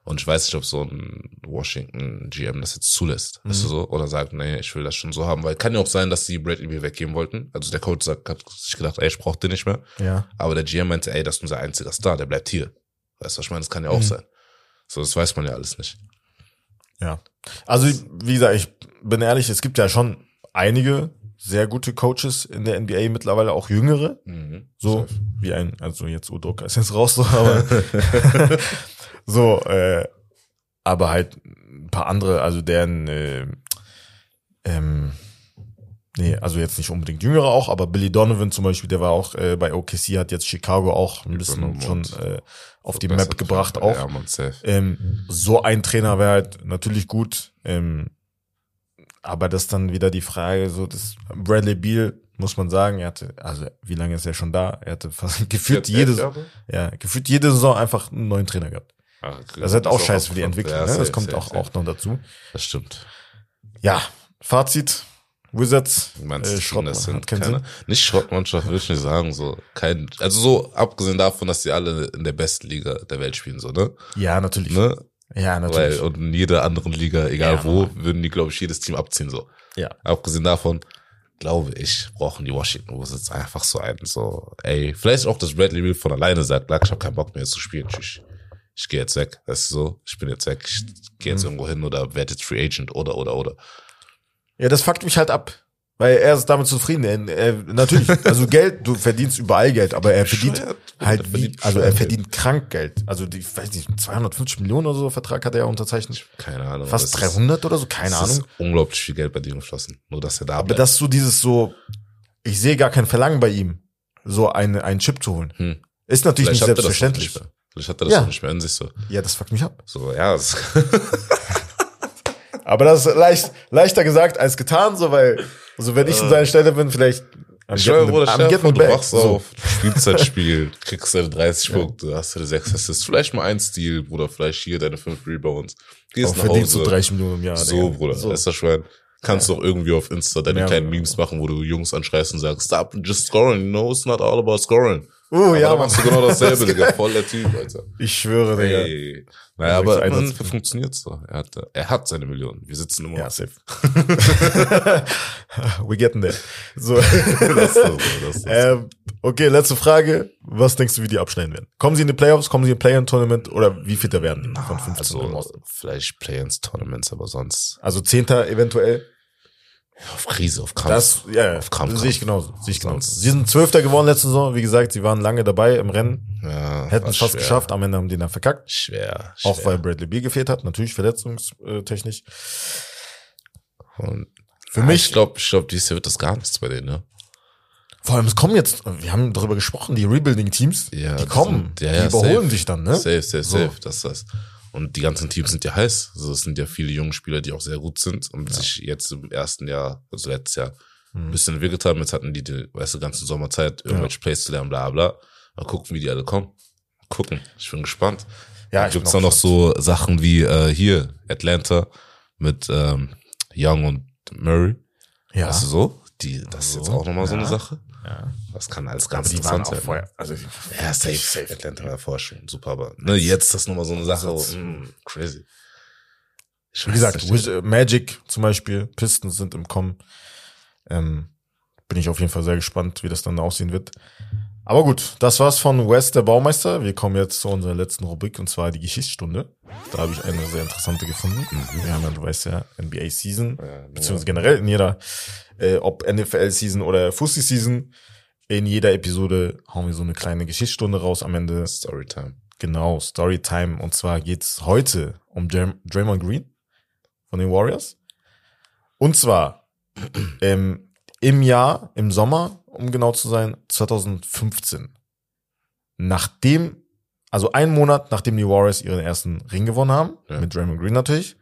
Und ich weiß nicht, ob so ein Washington GM das jetzt zulässt, weißt du Mhm. so, oder sagt, nee, ich will das schon so haben, weil kann ja auch sein, dass die Bradley Beal weggeben wollten. Also der Coach sagt, hat sich gedacht, ey, ich brauch den nicht mehr. ja. Aber der GM meinte, ey, das ist unser einziger Star, der bleibt hier. Weißt du, was ich meine? Das kann ja auch Mhm. sein. So, das weiß man ja alles nicht. Ja. Also, wie gesagt, ich bin ehrlich, es gibt ja schon einige sehr gute Coaches in der NBA mittlerweile, auch jüngere. So, wie ein, also jetzt Udoka ist jetzt raus, so, aber <laughs> so, äh, aber halt ein paar andere, also deren, äh, ähm, nee, also jetzt nicht unbedingt jüngere auch, aber Billy Donovan zum Beispiel, der war auch äh, bei OKC, hat jetzt Chicago auch ein bisschen schon äh, auf die Map gebracht auch. Safe. Ähm, so ein Trainer wäre halt natürlich gut. Ähm, aber das ist dann wieder die Frage, so das Bradley Beal, muss man sagen, er hatte, also wie lange ist er schon da? Er hatte fast <laughs> gefühlt jede, Jahre? ja, gefühlt jede Saison einfach einen neuen Trainer gehabt. Ah, Das ist halt auch scheiße für die. Entwicklung, Ja, ne? Das kommt auch, auch noch dazu. Das stimmt. Ja, Fazit, Wizards, meinst, äh, äh, Schrott, das sind keine, Sinn. nicht Schrottmannschaft, würde ich nicht sagen, so kein, also so abgesehen davon, dass die alle in der besten Liga der Welt spielen, so, ne? Ja, natürlich. ne? Ja, natürlich. Weil, und in jeder anderen Liga, egal Ja, wo, Mann. würden die, glaube ich, jedes Team abziehen, so. ja. Abgesehen davon, glaube ich, brauchen die Washington Wizards einfach so einen, so, ey, vielleicht auch, dass Bradley Beal von alleine sagt, ich habe keinen Bock mehr zu spielen, tschüss. Ich gehe jetzt weg, weißt du so, ich bin jetzt weg, ich gehe jetzt Mhm. irgendwo hin oder werde jetzt Free Agent oder, oder, oder. Ja, das fuckt mich halt ab. Weil er ist damit zufrieden. Er, er, natürlich, <laughs> also Geld, du verdienst überall Geld, aber er verdient halt wie, also er verdient krank Geld. Also die, ich weiß nicht, 250 Millionen oder so Vertrag hat er ja unterzeichnet. Keine Ahnung. Fast aber es 300 oder so, keine ist, Ahnung. ist unglaublich viel Geld bei dir geflossen. Nur, dass er da Aber bleibt. das ist so dieses so, ich sehe gar kein Verlangen bei ihm, so eine, einen Chip zu holen. Hm. Ist natürlich nicht Vielleicht doch selbstverständlich. nicht. Vielleicht hat er das Ja. nicht mehr in sich so. Ja, das fuckt mich ab. So, ja, <laughs> <laughs> Aber das ist leicht, leichter gesagt als getan, so, weil, also wenn ich in seiner Stelle bin, vielleicht, Ich schwöre, Bruder, vor, du back. wachst So. auf, spielst dein <laughs> Spiel, kriegst deine 30 Punkte, hast deine 6 Assists, vielleicht mal ein Stil, Bruder, vielleicht hier deine 5 Rebounds. Gehst Auch nach verdienst du Hause. 30 Millionen im Jahr. so, Digga. Bruder, So. ist das schwer. Kannst doch irgendwie auf Insta deine Ja. kleinen Memes machen, wo du Jungs anschreist und sagst, stop just scoring, you know, it's not all about scoring. Aber ja, machst du genau dasselbe, <laughs> Digga, voll der Typ, Alter. Ich schwöre, Digga. Hey. Naja, aber Einsatz- man, funktioniert so. Er hat, er hat seine Millionen. Wir sitzen immer Ja, safe. <laughs> We getting there. So. Das so, das so. ähm, okay, letzte Frage. Was denkst du, wie die abschneiden werden? Kommen sie in die Playoffs? Kommen sie in Play-In-Tournament? Oder wie viel da werden die von 15 im also, vielleicht Play-ins-Tournaments, aber sonst Also Zehnter eventuell. Auf Krise, auf Kampf. Das, ja, ja. Auf Krampf. sehe ich genauso. Sehe ich genauso. Sie sind Zwölfter geworden letzte Saison. Wie gesagt, sie waren lange dabei im Rennen. ja, Hätten es fast schwer. geschafft. Am Ende haben die dann verkackt. Schwer, Auch schwer. weil Bradley Beal gefehlt hat. Natürlich verletzungstechnisch. Und, Für ja, mich- Ich glaube, ich glaub, dieses Jahr wird das gar nichts bei denen, ne? Vor allem, es kommen jetzt, wir haben darüber gesprochen, die Rebuilding-Teams, Ja, die die kommen, sind- ja, die ja, überholen safe. sich dann, ne? Safe, safe, So. safe. Das ist das. Und die ganzen Teams sind ja heiß. Also es sind ja viele junge Spieler, die auch sehr gut sind und sich jetzt im ersten Jahr, also letztes Jahr, Hm. ein bisschen entwickelt haben. Jetzt hatten die die weißt du, ganze Sommerzeit, irgendwelche Plays zu lernen, bla bla. Mal gucken, wie die alle kommen. Gucken. Ich bin gespannt. Ja, bin dann auch noch so Sachen wie äh, hier, Atlanta mit ähm, Young und Murray. Ja. Weißt du so? Die, das ist So, jetzt auch nochmal so ja. eine Sache. Ja. Das kann alles ganz Die waren interessant auch sein. vorher, also, Ja, safe, safe. Atlanta war vorher schon super, aber ne, jetzt ist das nochmal so eine Sache. Ansatz. mh, crazy. Ich wie gesagt, nicht. Wiz- Magic zum Beispiel, Pistons sind im Kommen. Ähm, bin ich auf jeden Fall sehr gespannt, wie das dann aussehen wird. Aber gut, das war's von West, der Baumeister. Wir kommen jetzt zu unserer letzten Rubrik und zwar die Geschichtsstunde. Da habe ich eine sehr interessante gefunden. Wir haben ja, du weißt ja, NBA Season, Ja, beziehungsweise generell in jeder, äh, ob NFL Season oder Fussi Season, in jeder Episode hauen wir so eine kleine Geschichtsstunde raus am Ende. Storytime. Genau, Storytime. Und zwar geht's heute um Dram Draymond Green von den Warriors. Und zwar <clears throat> ähm, im Jahr, im Sommer, um genau zu sein, 2015. Nachdem, also einen Monat nachdem die Warriors ihren ersten Ring gewonnen haben, Ja. mit Draymond Green natürlich,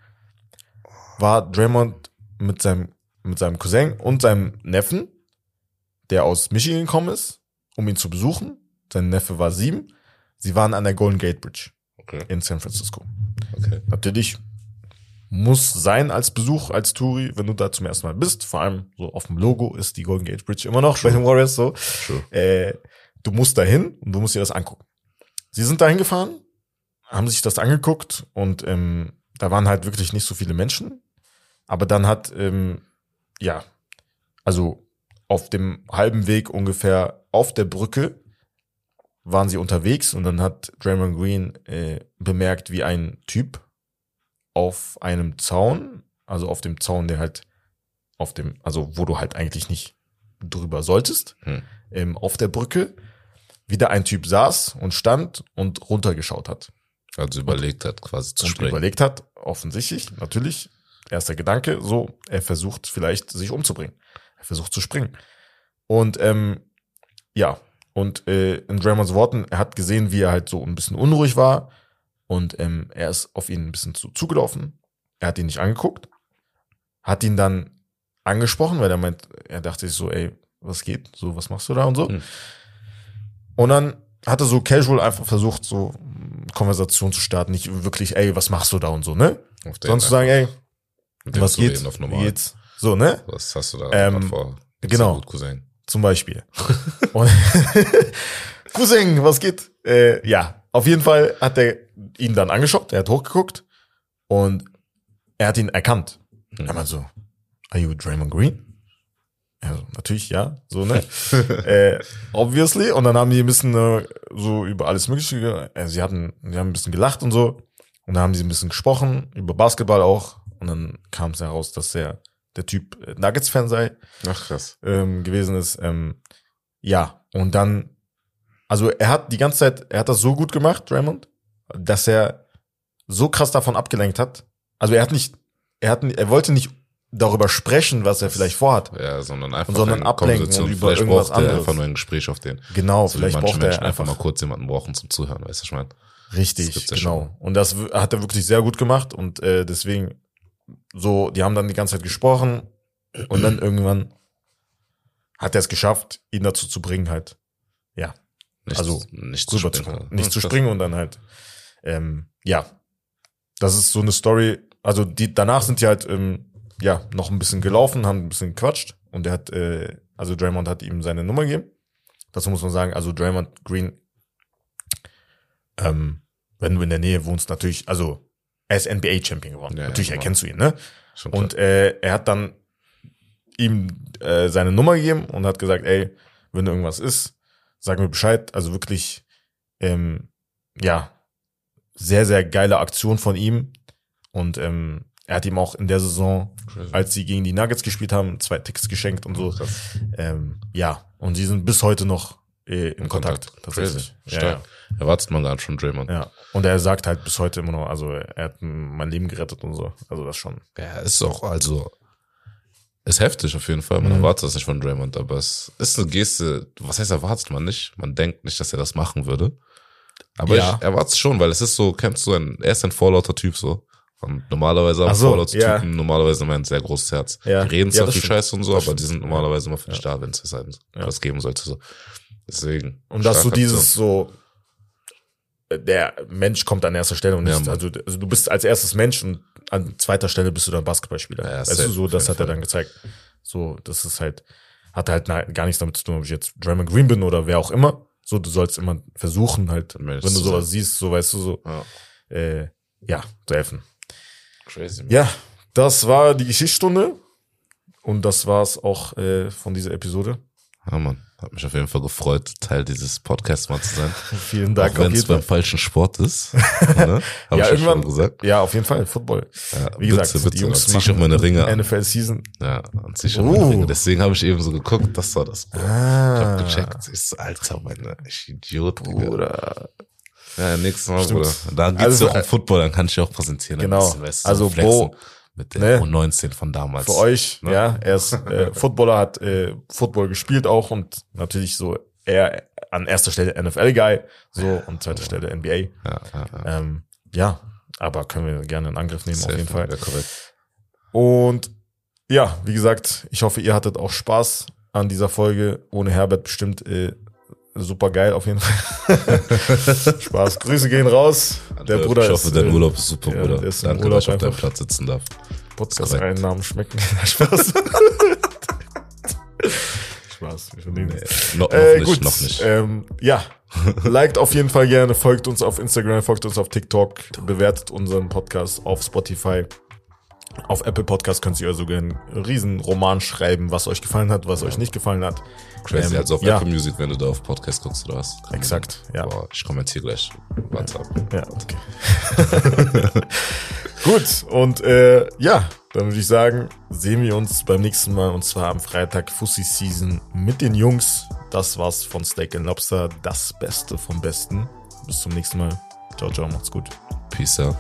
war Draymond mit seinem, mit seinem Cousin und seinem Neffen, der aus Michigan gekommen ist, um ihn zu besuchen. Sein Neffe war sieben. Sie waren an der Golden Gate Bridge Okay, in San Francisco. okay. Natürlich muss sein als Besuch, als Touri, wenn du da zum ersten Mal bist. Vor allem so auf dem Logo ist die Golden Gate Bridge immer noch bei den Warriors so. True. Äh, du musst dahin und du musst dir das angucken. Sie sind dahin gefahren, haben sich das angeguckt und ähm, da waren halt wirklich nicht so viele Menschen. Aber dann hat, ähm, ja, also auf dem halben Weg ungefähr auf der Brücke waren sie unterwegs und dann hat Draymond Green äh, bemerkt, wie ein Typ auf einem Zaun, also auf dem Zaun, der halt auf dem, also wo du halt eigentlich nicht drüber solltest, Hm. ähm, auf der Brücke, wieder ein Typ saß und stand und runtergeschaut hat. Also überlegt hat, quasi zu und springen. überlegt hat, offensichtlich, natürlich, erster Gedanke, so, er versucht vielleicht sich umzubringen. Er versucht zu springen. Und ähm, ja, und äh, in Draymonds Worten, er hat gesehen, wie er halt so ein bisschen unruhig war und ähm, er ist auf ihn ein bisschen zu, zugelaufen. Er hat ihn nicht angeguckt, hat ihn dann angesprochen, weil er meint, er dachte sich so, ey, was geht? So, was machst du da und so? Hm. Und dann hat er so casual einfach versucht, so mm, Konversation zu starten, nicht wirklich, ey, was machst du da und so, ne? Sonst zu sagen, ey, was geht? geht's? So, ne? Was hast du da Ähm, vor? Geht's genau. Gut, Cousin. Zum Beispiel. <laughs> <laughs> Cousin, was geht? Äh, ja, auf jeden Fall hat er ihn dann angeschaut, er hat hochgeguckt und er hat ihn erkannt. Hm. Er meint so, are you Draymond Green? Ja, so, natürlich, ja, so, ne? <laughs> äh, obviously. Und dann haben die ein bisschen äh, so über alles Mögliche, äh, sie hatten, sie haben ein bisschen gelacht und so. Und dann haben sie ein bisschen gesprochen, über Basketball auch. Und dann kam es heraus, dass er der Typ äh, Nuggets-Fan sei, Ach krass. ähm, gewesen ist. Ähm, ja, und dann, also er hat die ganze Zeit, er hat das so gut gemacht, Draymond, dass er so krass davon abgelenkt hat. Also er hat nicht, er hat, er wollte nicht darüber sprechen, was er vielleicht vorhat. Ja, sondern einfach Sondern ablenken und über Vielleicht irgendwas braucht er anderes. einfach nur ein Gespräch auf den. Genau, So vielleicht braucht er Menschen einfach, einfach mal kurz jemanden brauchen zum Zuhören, weißt du, ich meine. richtig, genau. Und das hat er wirklich sehr gut gemacht und äh, deswegen so, die haben dann die ganze Zeit gesprochen und dann irgendwann hat er es geschafft, ihn dazu zu bringen, halt, Nicht, Also, nicht zu springen. Nicht Hm, zu springen und dann halt, ähm, ja. Das ist so eine Story. Also die danach sind die halt, ähm, ja, noch ein bisschen gelaufen, haben ein bisschen gequatscht und er hat, äh, also Draymond hat ihm seine Nummer gegeben. Dazu muss man sagen, also Draymond Green, ähm, wenn du in der Nähe wohnst, natürlich, also er ist NBA-Champion geworden. Ja, ja, natürlich genau. erkennst du ihn, ne? Und äh, er hat dann ihm äh, seine Nummer gegeben und hat gesagt, ey, wenn irgendwas ist, sag mir Bescheid. Also wirklich, ähm, ja, sehr, sehr geile Aktion von ihm. Und ähm, er hat ihm auch in der Saison, als sie gegen die Nuggets gespielt haben, zwei Ticks geschenkt und so. Ähm, ja, und sie sind bis heute noch äh, in, Kontakt. Tatsächlich. Crazy. Ja, Stark. Erwartet man nicht von Draymond. ja. ja. Und er sagt halt bis heute immer noch, also er hat mein Leben gerettet und so. Also das schon. Ja, ist auch, also, ist heftig auf jeden Fall. Man Mhm. erwartet das nicht von Draymond, aber es ist eine Geste, was heißt erwartet man nicht? Man denkt nicht, dass er das machen würde. Aber Ja. ich erwarte es schon, weil es ist so, kennst du, ein, er ist ein vorlauter Typ so. Und normalerweise haben so, vorlaute ja. Typen normalerweise immer ein sehr großes Herz. Ja. Die reden Ja, zwar das viel. Scheiße und so, aber die sind normalerweise immer für dich Ja. da, wenn es halt Ja. was geben sollte. So. Deswegen. Und dass starke dieses so, der Mensch kommt an erster Stelle und Ja, nicht, also, also du bist als erstes Mensch und an zweiter Stelle bist du dann Basketballspieler. Ja, weißt du, safe, so, das hat er dann gezeigt. So, das ist halt, hat halt gar nichts damit zu tun, ob ich jetzt Draymond Green bin oder wer auch immer. So, du sollst immer versuchen halt, Mensch wenn du sowas siehst, so weißt du so, Ja. äh, ja, zu helfen. Crazy. man. Ja, das war die Geschichtsstunde und das war's auch äh, von dieser Episode. Ja, Mann. Hat mich auf jeden Fall gefreut, Teil dieses Podcasts mal zu sein. <laughs> Vielen Dank Auch wenn es beim falschen Sport ist. <laughs> ne? Hab Ja, ich ja schon irgendwann, gesagt. ja, auf jeden Fall, Football. Ja, Wie gesagt, bitte, bitte. die Jungs zieh ich auch meine Ringe an. NFL Season. Ja, dann zieh ich auch Uh. meine Ringe. Deswegen habe ich eben so geguckt, das war das. Ich Ah, hab gecheckt. Ich so, Alter, meine, ich Idiot. Bruder. Ja, nächstes Mal, Stimmt. Bruder. Da geht's Also, ja auch um Football, dann kann ich auch präsentieren. Genau. Also, Bo- Mit der ne? U19 von damals. Für euch, Ne? ja, er ist äh, <laughs> Footballer, hat äh, Football gespielt auch und natürlich so er an erster Stelle NFL-Guy, so und zweiter Stelle NBA. Ja, ja, ja. Ähm, ja, aber können wir gerne in Angriff nehmen, auf Safe, jeden Fall. Ja, korrekt. Und ja, wie gesagt, ich hoffe, ihr hattet auch Spaß an dieser Folge. Ohne Herbert bestimmt äh, super geil auf jeden Fall. <laughs> Spaß. Grüße gehen raus. Der Alter, Bruder ich hoffe, ist, dein äh, Urlaub ist super, ja, Bruder. der ist Danke, Urlaub dass ich auf deinem. Platz sitzen darf. Podcast-Einnahmen schmecken. <laughs> Spaß. <laughs> Spaß. Wir verdienen es. No, noch Äh, nicht, noch nicht. Ähm, ja, liked auf jeden Fall gerne, folgt uns auf Instagram, folgt uns auf TikTok, bewertet unseren Podcast auf Spotify. Auf Apple Podcast könnt ihr also gerne einen riesen Roman schreiben, was euch gefallen hat, was euch nicht gefallen hat. Crazy, Ähm, also auf ja. Apple Music, wenn du da auf Podcast guckst oder was. Exakt, ja. Boah, ich kommentiere gleich. Warte ab. Ja, okay. <laughs> Gut, und äh, ja, dann würde ich sagen, sehen wir uns beim nächsten Mal und zwar am Freitag Fussi Season mit den Jungs. Das war's von Steak and Lobster, das Beste vom Besten. Bis zum nächsten Mal. Ciao, ciao, macht's gut. Peace out.